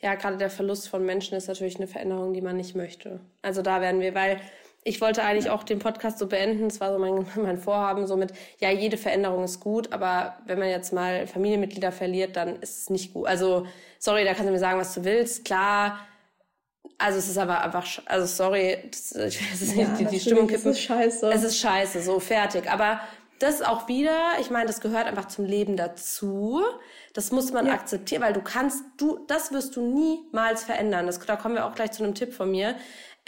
ja, gerade der Verlust von Menschen ist natürlich eine Veränderung, die man nicht möchte. Also da werden wir, weil ich wollte eigentlich auch den Podcast so beenden. Es war so mein, mein Vorhaben, so mit, ja, jede Veränderung ist gut, aber wenn man jetzt mal Familienmitglieder verliert, dann ist es nicht gut. Also, sorry, da kannst du mir sagen, was du willst. Klar, also es ist aber einfach, also sorry, das, ich weiß es ja, nicht, die, die Stimmung kippen. Es ist scheiße. Es ist scheiße, so fertig. Aber das auch wieder, ich meine, das gehört einfach zum Leben dazu. Das muss man ja. akzeptieren, weil du kannst, du, das wirst du niemals verändern. Das, da kommen wir auch gleich zu einem Tipp von mir.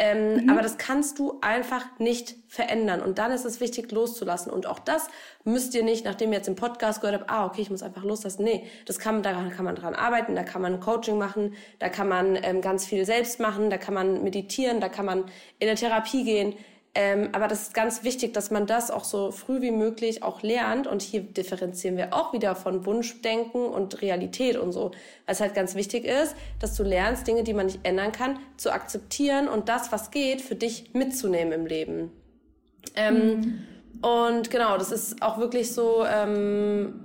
Ähm, mhm. Aber das kannst du einfach nicht verändern. Und dann ist es wichtig, loszulassen. Und auch das müsst ihr nicht, nachdem ihr jetzt im Podcast gehört habt, ah, okay, ich muss einfach loslassen. Nee, das kann, daran kann man dran arbeiten, da kann man Coaching machen, da kann man ähm, ganz viel selbst machen, da kann man meditieren, da kann man in eine Therapie gehen. Ähm, aber das ist ganz wichtig, dass man das auch so früh wie möglich auch lernt. Und hier differenzieren wir auch wieder von Wunschdenken und Realität und so. Es halt ganz wichtig ist, dass du lernst, Dinge, die man nicht ändern kann, zu akzeptieren und das, was geht, für dich mitzunehmen im Leben. Ähm, mhm. Und genau, das ist auch wirklich so, ähm,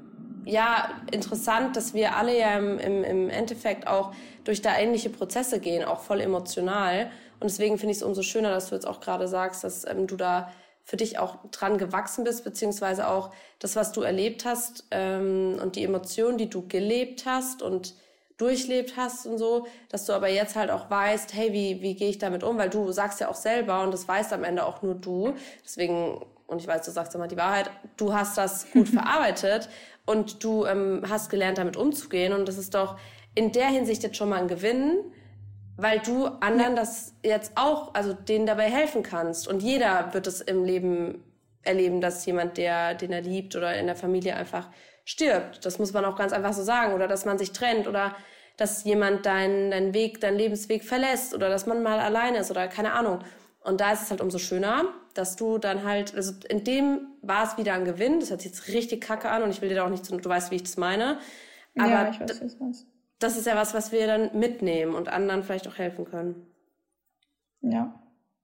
ja, interessant, dass wir alle ja im, im, im Endeffekt auch durch da ähnliche Prozesse gehen, auch voll emotional. Und deswegen finde ich es umso schöner, dass du jetzt auch gerade sagst, dass ähm, du da für dich auch dran gewachsen bist, beziehungsweise auch das, was du erlebt hast ähm, und die Emotionen, die du gelebt hast und durchlebt hast und so, dass du aber jetzt halt auch weißt, hey, wie, wie gehe ich damit um? Weil du sagst ja auch selber und das weißt am Ende auch nur du. Deswegen, und ich weiß, du sagst immer die Wahrheit, du hast das gut verarbeitet und du ähm, hast gelernt, damit umzugehen. Und das ist doch in der Hinsicht jetzt schon mal ein Gewinn, weil du anderen das jetzt auch, also denen dabei helfen kannst. Und jeder wird es im Leben erleben, dass jemand, der, den er liebt oder in der Familie einfach stirbt. Das muss man auch ganz einfach so sagen. Oder dass man sich trennt oder dass jemand deinen, deinen Weg, deinen Lebensweg verlässt oder dass man mal alleine ist oder keine Ahnung. Und da ist es halt umso schöner, dass du dann halt, also in dem war es wieder ein Gewinn. Das hört sich jetzt richtig kacke an und ich will dir da auch nicht, zu, du weißt, wie ich das meine. Aber ja, ich weiß, was das ist ja was, was wir dann mitnehmen und anderen vielleicht auch helfen können. Ja,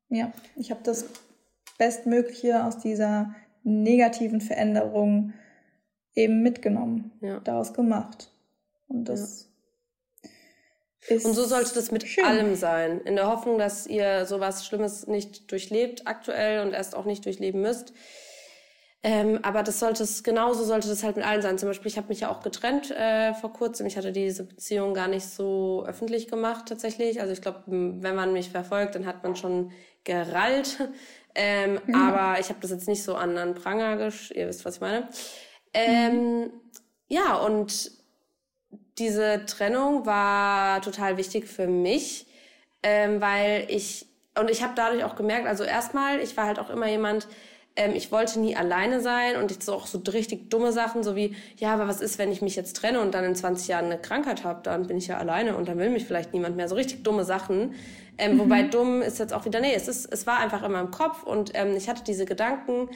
ja. Ich habe das Bestmögliche aus dieser negativen Veränderung eben mitgenommen, ja. daraus gemacht. Und das ja. ist. Und so sollte das mit schön. allem sein. In der Hoffnung, dass ihr sowas Schlimmes nicht durchlebt aktuell und erst auch nicht durchleben müsst. Ähm, aber das sollte es, genauso sollte das halt mit allen sein. Zum Beispiel, ich habe mich ja auch getrennt äh, vor kurzem. Ich hatte diese Beziehung gar nicht so öffentlich gemacht tatsächlich. Also ich glaube, wenn man mich verfolgt, dann hat man schon gerallt. Ähm, mhm. Aber ich habe das jetzt nicht so an an Pranger gesch... Ihr wisst, was ich meine. Ähm, mhm. Ja, und diese Trennung war total wichtig für mich, ähm, weil ich... Und ich habe dadurch auch gemerkt, also erstmal, ich war halt auch immer jemand, ähm, ich wollte nie alleine sein und ich so auch so richtig dumme Sachen, so wie, ja, aber was ist, wenn ich mich jetzt trenne und dann in 20 Jahren eine Krankheit habe, dann bin ich ja alleine und dann will mich vielleicht niemand mehr. So richtig dumme Sachen. Ähm, mhm. Wobei dumm ist jetzt auch wieder, nee, es, ist, es war einfach in meinem Kopf und ähm, ich hatte diese Gedanken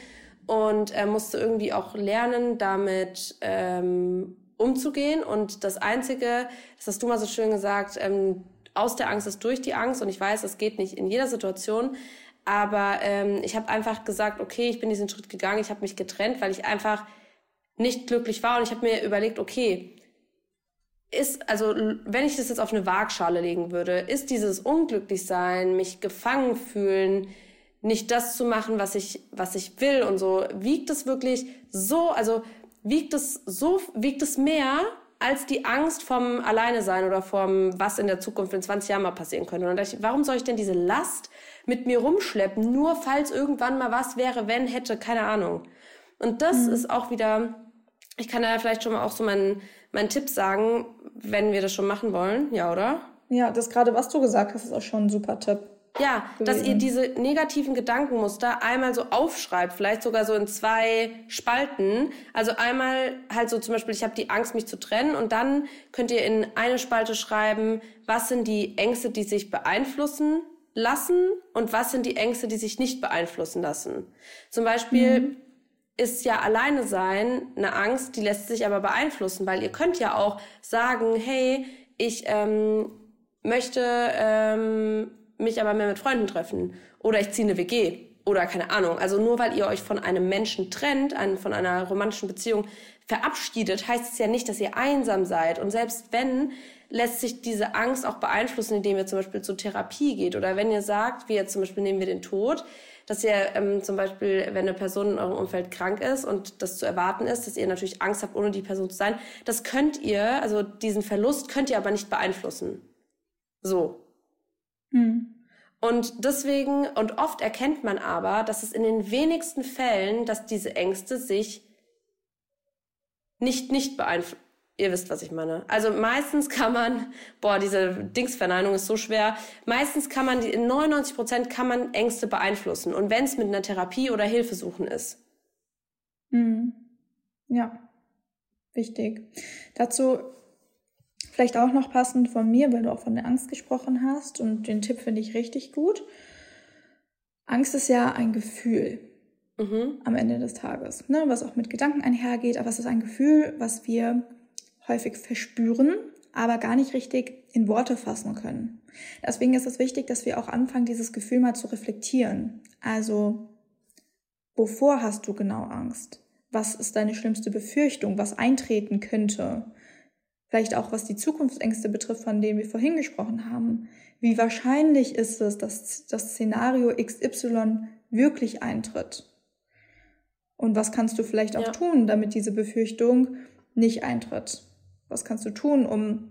und äh, musste irgendwie auch lernen, damit ähm, umzugehen. Und das Einzige, das hast du mal so schön gesagt, ähm, aus der Angst ist durch die Angst. Und ich weiß, es geht nicht in jeder Situation. Aber ähm, ich habe einfach gesagt, okay, ich bin diesen Schritt gegangen, ich habe mich getrennt, weil ich einfach nicht glücklich war. Und ich habe mir überlegt, okay, ist, also wenn ich das jetzt auf eine Waagschale legen würde, ist dieses Unglücklichsein, mich gefangen fühlen, nicht das zu machen, was ich, was ich will und so, wiegt es wirklich so, also wiegt es so, wiegt es mehr als die Angst vom Alleine sein oder vom, was in der Zukunft in 20 Jahren mal passieren könnte. Und ich, warum soll ich denn diese Last mit mir rumschleppen, nur falls irgendwann mal was wäre, wenn, hätte, keine Ahnung. Und das mhm. ist auch wieder, ich kann da vielleicht schon mal auch so meinen, meinen Tipp sagen, wenn wir das schon machen wollen, ja, oder? Ja, das gerade, was du gesagt hast, ist auch schon ein super Tipp. Ja, gewesen. dass ihr diese negativen Gedankenmuster einmal so aufschreibt, vielleicht sogar so in zwei Spalten. Also einmal halt so zum Beispiel, ich habe die Angst, mich zu trennen und dann könnt ihr in eine Spalte schreiben, was sind die Ängste, die sich beeinflussen lassen und was sind die Ängste, die sich nicht beeinflussen lassen. Zum Beispiel mhm. ist ja alleine sein eine Angst, die lässt sich aber beeinflussen, weil ihr könnt ja auch sagen, hey, ich ähm, möchte ähm, mich aber mehr mit Freunden treffen oder ich ziehe eine WG oder keine Ahnung. Also nur weil ihr euch von einem Menschen trennt, einen, von einer romantischen Beziehung verabschiedet, heißt es ja nicht, dass ihr einsam seid. Und selbst wenn, lässt sich diese Angst auch beeinflussen, indem ihr zum Beispiel zur Therapie geht. Oder wenn ihr sagt, wie jetzt zum Beispiel nehmen wir den Tod, dass ihr ähm, zum Beispiel, wenn eine Person in eurem Umfeld krank ist und das zu erwarten ist, dass ihr natürlich Angst habt, ohne die Person zu sein, das könnt ihr, also diesen Verlust könnt ihr aber nicht beeinflussen. So. Hm. Und deswegen, und oft erkennt man aber, dass es in den wenigsten Fällen, dass diese Ängste sich nicht nicht beeinflussen Ihr wisst, was ich meine. Also meistens kann man, boah, diese Dingsverneinung ist so schwer. Meistens kann man, in 99 Prozent kann man Ängste beeinflussen. Und wenn es mit einer Therapie oder Hilfe suchen ist. Mhm. Ja, wichtig. Dazu vielleicht auch noch passend von mir, weil du auch von der Angst gesprochen hast. Und den Tipp finde ich richtig gut. Angst ist ja ein Gefühl. Mhm. Am Ende des Tages, ne, was auch mit Gedanken einhergeht, aber es ist ein Gefühl, was wir häufig verspüren, aber gar nicht richtig in Worte fassen können. Deswegen ist es wichtig, dass wir auch anfangen, dieses Gefühl mal zu reflektieren. Also, wovor hast du genau Angst? Was ist deine schlimmste Befürchtung, was eintreten könnte? Vielleicht auch, was die Zukunftsängste betrifft, von denen wir vorhin gesprochen haben. Wie wahrscheinlich ist es, dass das Szenario XY wirklich eintritt? Und was kannst du vielleicht auch ja. tun, damit diese Befürchtung nicht eintritt? Was kannst du tun, um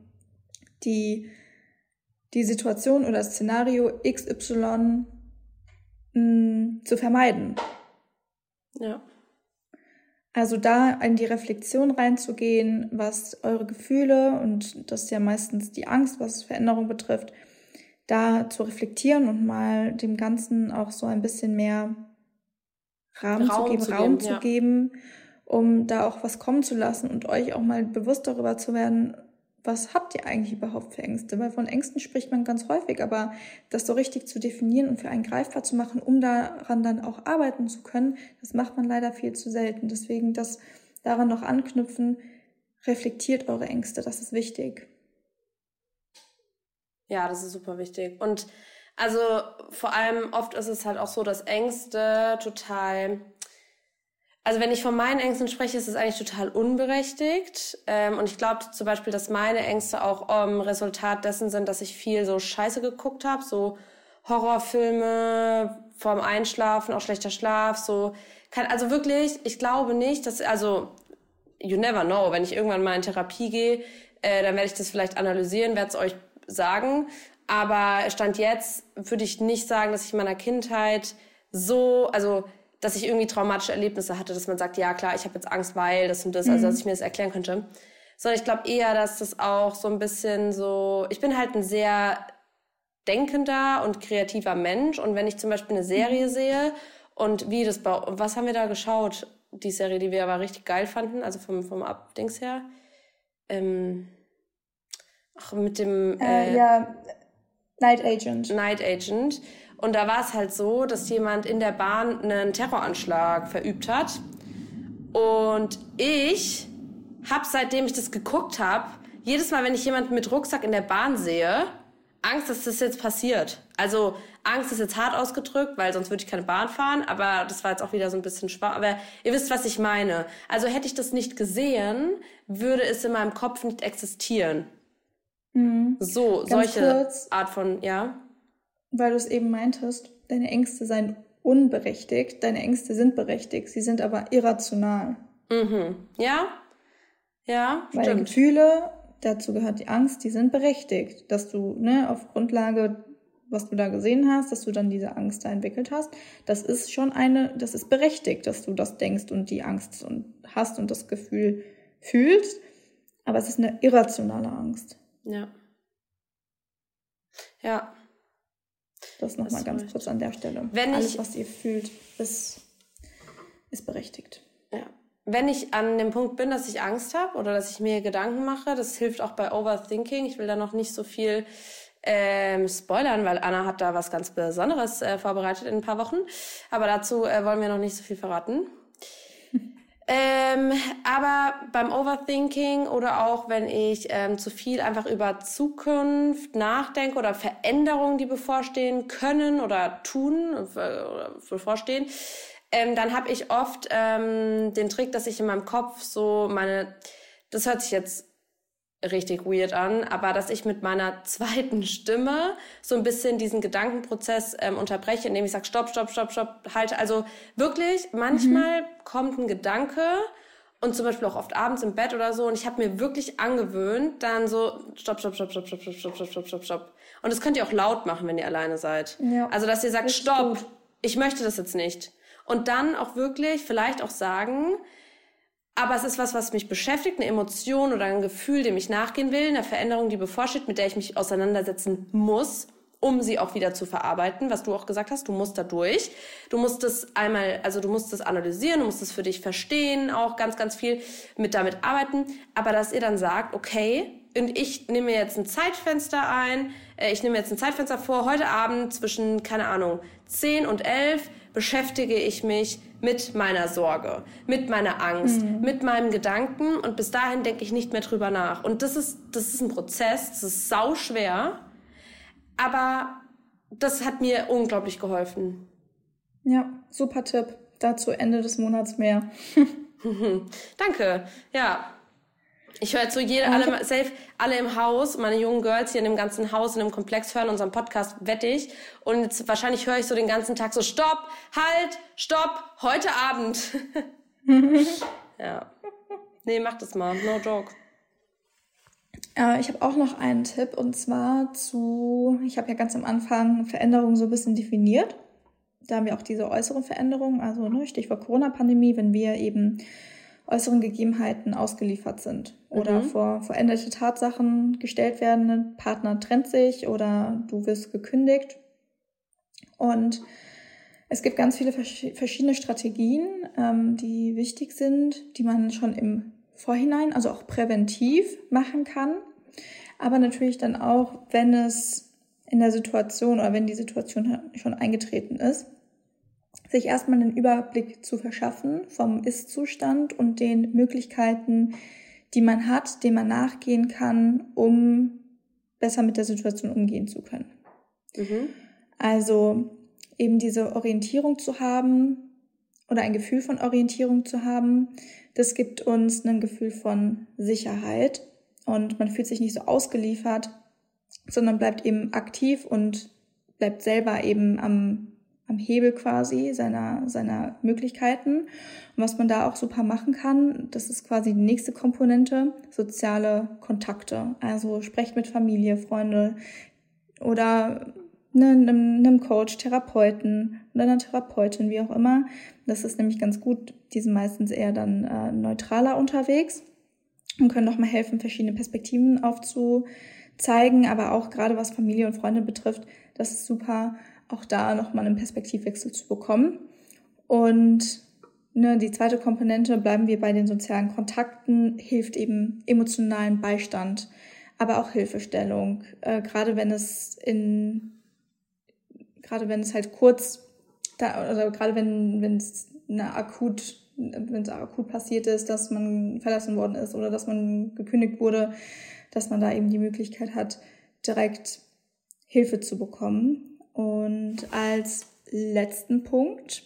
die, die Situation oder das Szenario XY mh, mm, zu vermeiden? Ja. Also da in die Reflexion reinzugehen, was eure Gefühle und das ist ja meistens die Angst, was Veränderung betrifft, da zu reflektieren und mal dem Ganzen auch so ein bisschen mehr Rahmen Raum zu geben, zu Raum geben, zu ja. geben um da auch was kommen zu lassen und euch auch mal bewusst darüber zu werden, was habt ihr eigentlich überhaupt für Ängste? Weil von Ängsten spricht man ganz häufig, aber das so richtig zu definieren und für einen greifbar zu machen, um daran dann auch arbeiten zu können, das macht man leider viel zu selten. Deswegen das daran noch anknüpfen, reflektiert eure Ängste, das ist wichtig. Ja, das ist super wichtig. Und also vor allem oft ist es halt auch so, dass Ängste total also wenn ich von meinen Ängsten spreche, ist es eigentlich total unberechtigt. Ähm, und ich glaube zum Beispiel, dass meine Ängste auch ähm, Resultat dessen sind, dass ich viel so Scheiße geguckt habe, so Horrorfilme vorm Einschlafen, auch schlechter Schlaf, so. Kann, also wirklich, ich glaube nicht, dass, also, you never know, wenn ich irgendwann mal in Therapie gehe, äh, dann werde ich das vielleicht analysieren, werde es euch sagen. Aber Stand jetzt würde ich nicht sagen, dass ich in meiner Kindheit so, also dass ich irgendwie traumatische Erlebnisse hatte, dass man sagt, ja klar, ich habe jetzt Angst, weil das und das, also, mhm. also dass ich mir das erklären könnte. Sondern ich glaube eher, dass das auch so ein bisschen so, ich bin halt ein sehr denkender und kreativer Mensch und wenn ich zum Beispiel eine Serie mhm. sehe und wie das was haben wir da geschaut? Die Serie, die wir aber richtig geil fanden, also vom, vom Abdings her. Ähm, ach, mit dem. Äh, äh, ja, Night Agent. Night Agent. Und da war es halt so, dass jemand in der Bahn einen Terroranschlag verübt hat. Und ich habe, seitdem ich das geguckt habe, jedes Mal, wenn ich jemanden mit Rucksack in der Bahn sehe, Angst, dass das jetzt passiert. Also Angst ist jetzt hart ausgedrückt, weil sonst würde ich keine Bahn fahren, aber das war jetzt auch wieder so ein bisschen schwach. Aber ihr wisst, was ich meine. Also hätte ich das nicht gesehen, würde es in meinem Kopf nicht existieren. Mhm. So, Ganz solche kurz. Art von, ja weil du es eben meintest, deine Ängste seien unberechtigt, deine Ängste sind berechtigt, sie sind aber irrational. Mhm. Ja, ja, weil stimmt. Gefühle, dazu gehört die Angst, die sind berechtigt, dass du ne, auf Grundlage, was du da gesehen hast, dass du dann diese Angst da entwickelt hast, das ist schon eine, das ist berechtigt, dass du das denkst und die Angst und hast und das Gefühl fühlst, aber es ist eine irrationale Angst. Ja. Ja, das nochmal ganz kurz an der Stelle. Wenn Alles, was ihr fühlt, ist, ist berechtigt. Ja. Wenn ich an dem Punkt bin, dass ich Angst habe oder dass ich mir Gedanken mache, das hilft auch bei Overthinking. Ich will da noch nicht so viel ähm, spoilern, weil Anna hat da was ganz Besonderes äh, vorbereitet in ein paar Wochen. Aber dazu äh, wollen wir noch nicht so viel verraten. Ähm, aber beim Overthinking oder auch wenn ich ähm, zu viel einfach über Zukunft nachdenke oder Veränderungen, die bevorstehen können oder tun äh, oder bevorstehen, ähm, dann habe ich oft ähm, den Trick, dass ich in meinem Kopf so meine, das hört sich jetzt richtig weird an, aber dass ich mit meiner zweiten Stimme so ein bisschen diesen Gedankenprozess ähm, unterbreche, indem ich sage, stopp, stopp, stopp, stopp, halte. Also wirklich, manchmal mhm. kommt ein Gedanke und zum Beispiel auch oft abends im Bett oder so und ich habe mir wirklich angewöhnt, dann so, stopp, stopp, stopp, stopp, stopp, stopp, stopp, stopp, stopp, stopp, stopp. Und das könnt ihr auch laut machen, wenn ihr alleine seid. Ja. Also, dass ihr sagt, stopp, gut. ich möchte das jetzt nicht. Und dann auch wirklich vielleicht auch sagen, aber es ist was, was mich beschäftigt, eine Emotion oder ein Gefühl, dem ich nachgehen will, eine Veränderung, die bevorsteht, mit der ich mich auseinandersetzen muss, um sie auch wieder zu verarbeiten, was du auch gesagt hast, du musst da durch. Du musst es einmal, also du musst es analysieren, du musst es für dich verstehen, auch ganz, ganz viel mit damit arbeiten. Aber dass ihr dann sagt, okay, und ich nehme jetzt ein Zeitfenster ein, äh, ich nehme jetzt ein Zeitfenster vor, heute Abend zwischen, keine Ahnung, 10 und 11 beschäftige ich mich mit meiner Sorge, mit meiner Angst, mhm. mit meinem Gedanken und bis dahin denke ich nicht mehr drüber nach. Und das ist, das ist ein Prozess, das ist sau schwer, aber das hat mir unglaublich geholfen. Ja, super Tipp. Dazu Ende des Monats mehr. Danke. Ja, ich höre jetzt so jede, alle, safe, alle im Haus, meine jungen Girls hier in dem ganzen Haus, in dem Komplex hören unseren Podcast, wette ich. Und jetzt, wahrscheinlich höre ich so den ganzen Tag so, stopp, halt, stopp, heute Abend. ja. Nee, mach das mal, no joke. Äh, ich habe auch noch einen Tipp und zwar zu, ich habe ja ganz am Anfang Veränderungen so ein bisschen definiert. Da haben wir auch diese äußeren Veränderungen, also ne, Stichwort Corona-Pandemie, wenn wir eben äußeren Gegebenheiten ausgeliefert sind oder mhm. vor veränderte Tatsachen gestellt werden. Partner trennt sich oder du wirst gekündigt. Und es gibt ganz viele verschiedene Strategien, ähm, die wichtig sind, die man schon im Vorhinein, also auch präventiv machen kann. Aber natürlich dann auch, wenn es in der Situation oder wenn die Situation schon eingetreten ist, sich erstmal einen Überblick zu verschaffen vom Ist-Zustand und den Möglichkeiten, die man hat, dem man nachgehen kann, um besser mit der Situation umgehen zu können. Mhm. Also eben diese Orientierung zu haben oder ein Gefühl von Orientierung zu haben, das gibt uns ein Gefühl von Sicherheit und man fühlt sich nicht so ausgeliefert, sondern bleibt eben aktiv und bleibt selber eben am, am Hebel quasi seiner, seiner Möglichkeiten. Und was man da auch super machen kann, das ist quasi die nächste Komponente, soziale Kontakte. Also sprecht mit Familie, Freunde oder ne, einem, einem Coach, Therapeuten oder einer Therapeutin, wie auch immer. Das ist nämlich ganz gut. Die sind meistens eher dann äh, neutraler unterwegs und können doch mal helfen, verschiedene Perspektiven aufzuzeigen. Aber auch gerade was Familie und Freunde betrifft, das ist super, auch da nochmal einen Perspektivwechsel zu bekommen. Und ne, die zweite Komponente, bleiben wir bei den sozialen Kontakten, hilft eben emotionalen Beistand, aber auch Hilfestellung. Äh, gerade wenn es in gerade wenn es halt kurz, da, oder gerade wenn, wenn es eine akut, wenn es akut passiert ist, dass man verlassen worden ist oder dass man gekündigt wurde, dass man da eben die Möglichkeit hat, direkt Hilfe zu bekommen. Und als letzten Punkt,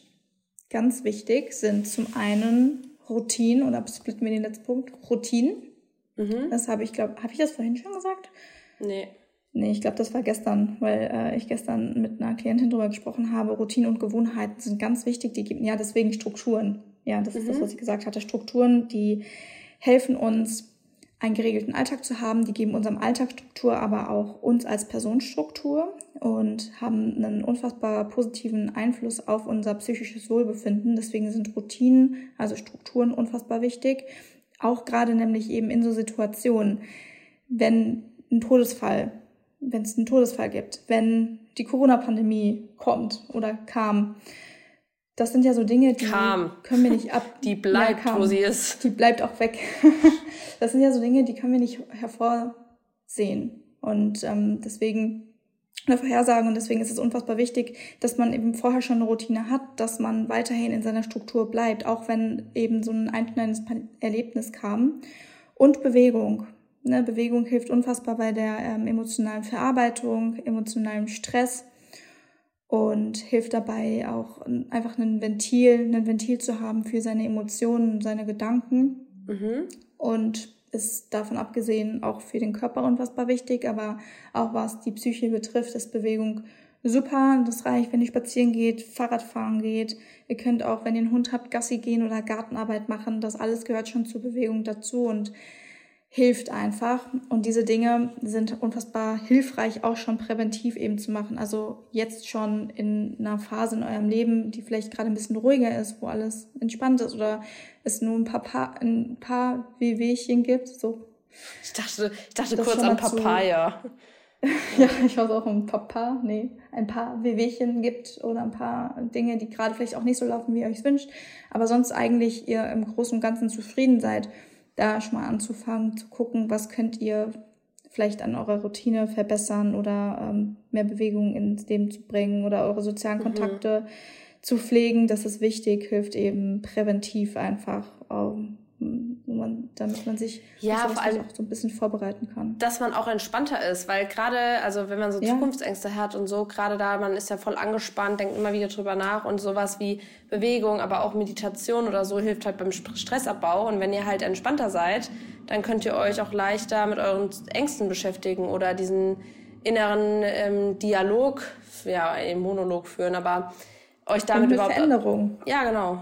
ganz wichtig, sind zum einen Routinen, oder splitten wir den letzten Punkt, Routinen. Mhm. Das habe ich, glaube, habe ich das vorhin schon gesagt? Nee. Nee, ich glaube, das war gestern, weil äh, ich gestern mit einer Klientin darüber gesprochen habe. Routinen und Gewohnheiten sind ganz wichtig. Die geben, ja, deswegen Strukturen. Ja, das mhm. ist das, mhm. was ich gesagt hatte. Strukturen, die helfen uns, einen geregelten Alltag zu haben. Die geben unserem Alltag Struktur, aber auch uns als Person Struktur und haben einen unfassbar positiven Einfluss auf unser psychisches Wohlbefinden. Deswegen sind Routinen, also Strukturen, unfassbar wichtig. Auch gerade nämlich eben in so Situationen, wenn ein Todesfall wenn es einen Todesfall gibt, wenn die Corona-Pandemie kommt oder kam. Das sind ja so Dinge, die kam. können wir nicht ab. Die bleibt, ja, wo sie ist. Die bleibt auch weg. das sind ja so Dinge, die können wir nicht hervorsehen. Und ähm, deswegen eine Vorhersagen und deswegen ist es unfassbar wichtig, dass man eben vorher schon eine Routine hat, dass man weiterhin in seiner Struktur bleibt, auch wenn eben so ein einschneidendes Erlebnis kam. Und Bewegung. Ne, Bewegung hilft unfassbar bei der ähm, emotionalen Verarbeitung, emotionalen Stress und hilft dabei auch einfach ein Ventil, ein Ventil zu haben für seine Emotionen, seine Gedanken. Mhm. Und ist davon abgesehen auch für den Körper unfassbar wichtig, aber auch was die Psyche betrifft, ist Bewegung super. Das reicht, wenn ihr spazieren geht, Fahrradfahren geht. Ihr könnt auch, wenn ihr einen Hund habt, Gassi gehen oder Gartenarbeit machen. Das alles gehört schon zur Bewegung dazu und hilft einfach. Und diese Dinge sind unfassbar hilfreich, auch schon präventiv eben zu machen. Also jetzt schon in einer Phase in eurem Leben, die vielleicht gerade ein bisschen ruhiger ist, wo alles entspannt ist oder es nur ein paar, pa ein paar Wehwehchen gibt. So. Ich dachte, ich dachte kurz an Papaya. ja, ich weiß auch ein Papa, nee, ein paar Wehwehchen gibt oder ein paar Dinge, die gerade vielleicht auch nicht so laufen, wie ihr euch wünscht, aber sonst eigentlich ihr im Großen und Ganzen zufrieden seid da schon mal anzufangen, zu gucken, was könnt ihr vielleicht an eurer Routine verbessern oder ähm, mehr Bewegung ins Leben zu bringen oder eure sozialen mhm. Kontakte zu pflegen. Das ist wichtig, hilft eben präventiv einfach. Ähm, man, damit man sich ja, vor allem auch so ein bisschen vorbereiten kann. Dass man auch entspannter ist, weil gerade, also wenn man so ja. Zukunftsängste hat und so, gerade da, man ist ja voll angespannt, denkt immer wieder drüber nach und sowas wie Bewegung, aber auch Meditation oder so hilft halt beim Stressabbau. Und wenn ihr halt entspannter seid, dann könnt ihr euch auch leichter mit euren Ängsten beschäftigen oder diesen inneren ähm, Dialog, ja, im Monolog führen, aber euch damit und überhaupt. Veränderung. Ja, genau.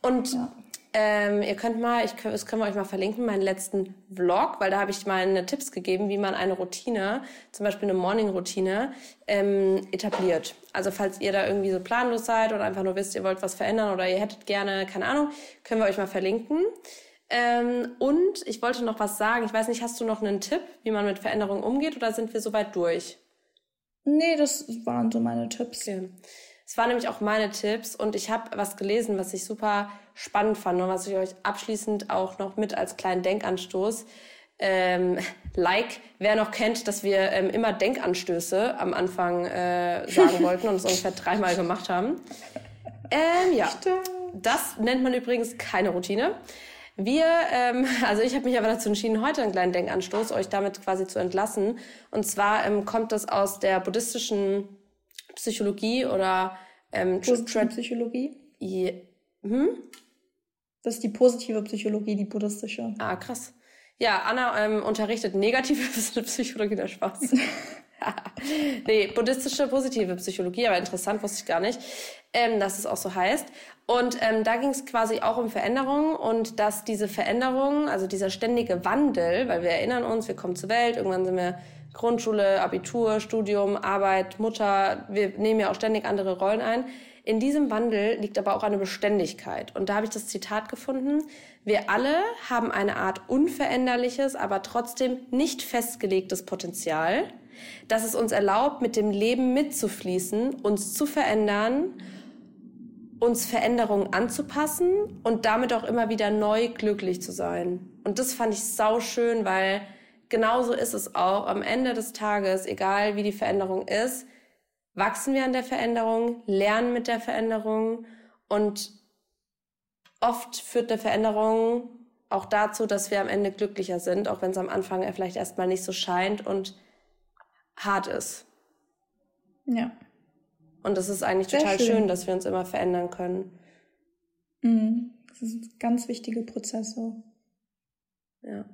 Und ja. Ähm, ihr könnt mal, ich, das können wir euch mal verlinken, meinen letzten Vlog, weil da habe ich mal Tipps gegeben, wie man eine Routine, zum Beispiel eine Morning-Routine, ähm, etabliert. Also falls ihr da irgendwie so planlos seid oder einfach nur wisst, ihr wollt was verändern oder ihr hättet gerne, keine Ahnung, können wir euch mal verlinken. Ähm, und ich wollte noch was sagen. Ich weiß nicht, hast du noch einen Tipp, wie man mit Veränderungen umgeht oder sind wir soweit durch? Nee, das waren so meine Tipps. Okay. Es waren nämlich auch meine Tipps und ich habe was gelesen, was ich super spannend fand und was ich euch abschließend auch noch mit als kleinen Denkanstoß ähm, like, wer noch kennt, dass wir ähm, immer Denkanstöße am Anfang äh, sagen wollten und es ungefähr dreimal gemacht haben. Ähm, ja, Stimmt. das nennt man übrigens keine Routine. Wir, ähm, also ich habe mich aber dazu entschieden, heute einen kleinen Denkanstoß euch damit quasi zu entlassen. Und zwar ähm, kommt das aus der buddhistischen Psychologie oder ähm, Positive Psychologie? Je, hm? Das ist die positive Psychologie, die buddhistische. Ah, krass. Ja, Anna ähm, unterrichtet negative Psychologie, der Spaß. nee, buddhistische positive Psychologie, aber interessant, wusste ich gar nicht, ähm, dass es auch so heißt. Und ähm, da ging es quasi auch um Veränderungen und dass diese Veränderungen, also dieser ständige Wandel, weil wir erinnern uns, wir kommen zur Welt, irgendwann sind wir Grundschule, Abitur, Studium, Arbeit, Mutter, wir nehmen ja auch ständig andere Rollen ein. In diesem Wandel liegt aber auch eine Beständigkeit. Und da habe ich das Zitat gefunden. Wir alle haben eine Art unveränderliches, aber trotzdem nicht festgelegtes Potenzial, das es uns erlaubt, mit dem Leben mitzufließen, uns zu verändern, uns Veränderungen anzupassen und damit auch immer wieder neu glücklich zu sein. Und das fand ich sau schön, weil genauso ist es auch. Am Ende des Tages, egal wie die Veränderung ist, wachsen wir an der Veränderung, lernen mit der Veränderung und oft führt eine Veränderung auch dazu, dass wir am Ende glücklicher sind, auch wenn es am Anfang vielleicht erstmal nicht so scheint und hart ist. Ja. Und es ist eigentlich Sehr total schön. schön. dass wir uns immer verändern können. Mhm. Das sind ganz wichtige Prozesse. Ja.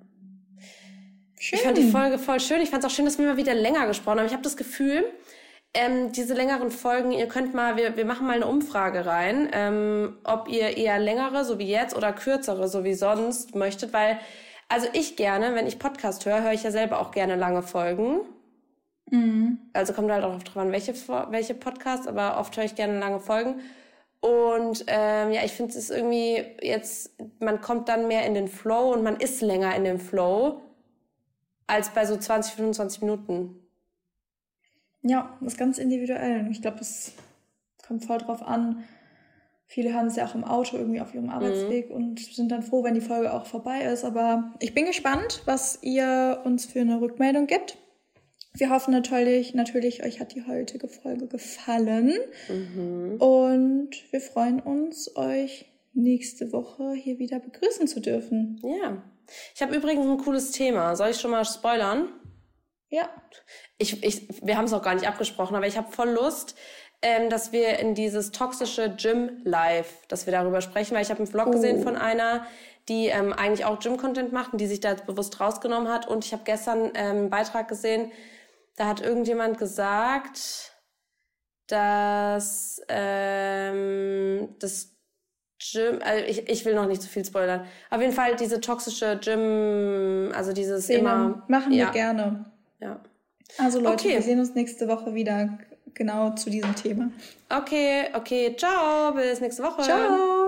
Schön. Ich fand die Folge voll schön. Ich fand es auch schön, dass wir mal wieder länger gesprochen haben. Ich habe das Gefühl, ähm, diese längeren Folgen, ihr könnt mal, wir, wir machen mal eine Umfrage rein, ähm, ob ihr eher längere, so wie jetzt, oder kürzere, so wie sonst möchtet, weil, also ich gerne, wenn ich Podcast höre, höre ich ja selber auch gerne lange Folgen. Mhm. Also kommt halt auch drauf an, welche, welche Podcasts, aber oft höre ich gerne lange Folgen. Und ähm, ja, ich finde es irgendwie jetzt, man kommt dann mehr in den Flow und man ist länger in dem Flow als bei so 20, 25 Minuten. Ja, das ist ganz individuell. Ich glaube, es kommt voll drauf an. Viele haben es ja auch im Auto irgendwie auf ihrem mhm. Arbeitsweg mhm. und sind dann froh, wenn die Folge auch vorbei ist. Aber ich bin gespannt, was ihr uns für eine Rückmeldung gibt. Wir hoffen natürlich, natürlich, euch hat die heutige Folge gefallen. Mhm. Und wir freuen uns, euch nächste Woche hier wieder begrüßen zu dürfen. Ja. Ich habe übrigens ein cooles Thema. Soll ich schon mal spoilern? Ja. Ich, ich, wir haben es auch gar nicht abgesprochen, aber ich habe voll Lust, ähm, dass wir in dieses toxische Gym Live, dass wir darüber sprechen, weil ich habe einen Vlog oh. gesehen von einer, die ähm, eigentlich auch Gym-Content macht und die sich da bewusst rausgenommen hat. Und ich habe gestern ähm, einen Beitrag gesehen, da hat irgendjemand gesagt, dass ähm, das Gym, also ich, ich will noch nicht zu viel spoilern. Auf jeden Fall diese toxische Gym, also dieses Szene immer. Machen wir gerne. Ja. Also Leute, okay. wir sehen uns nächste Woche wieder genau zu diesem Thema. Okay, okay, ciao, bis nächste Woche. Ciao.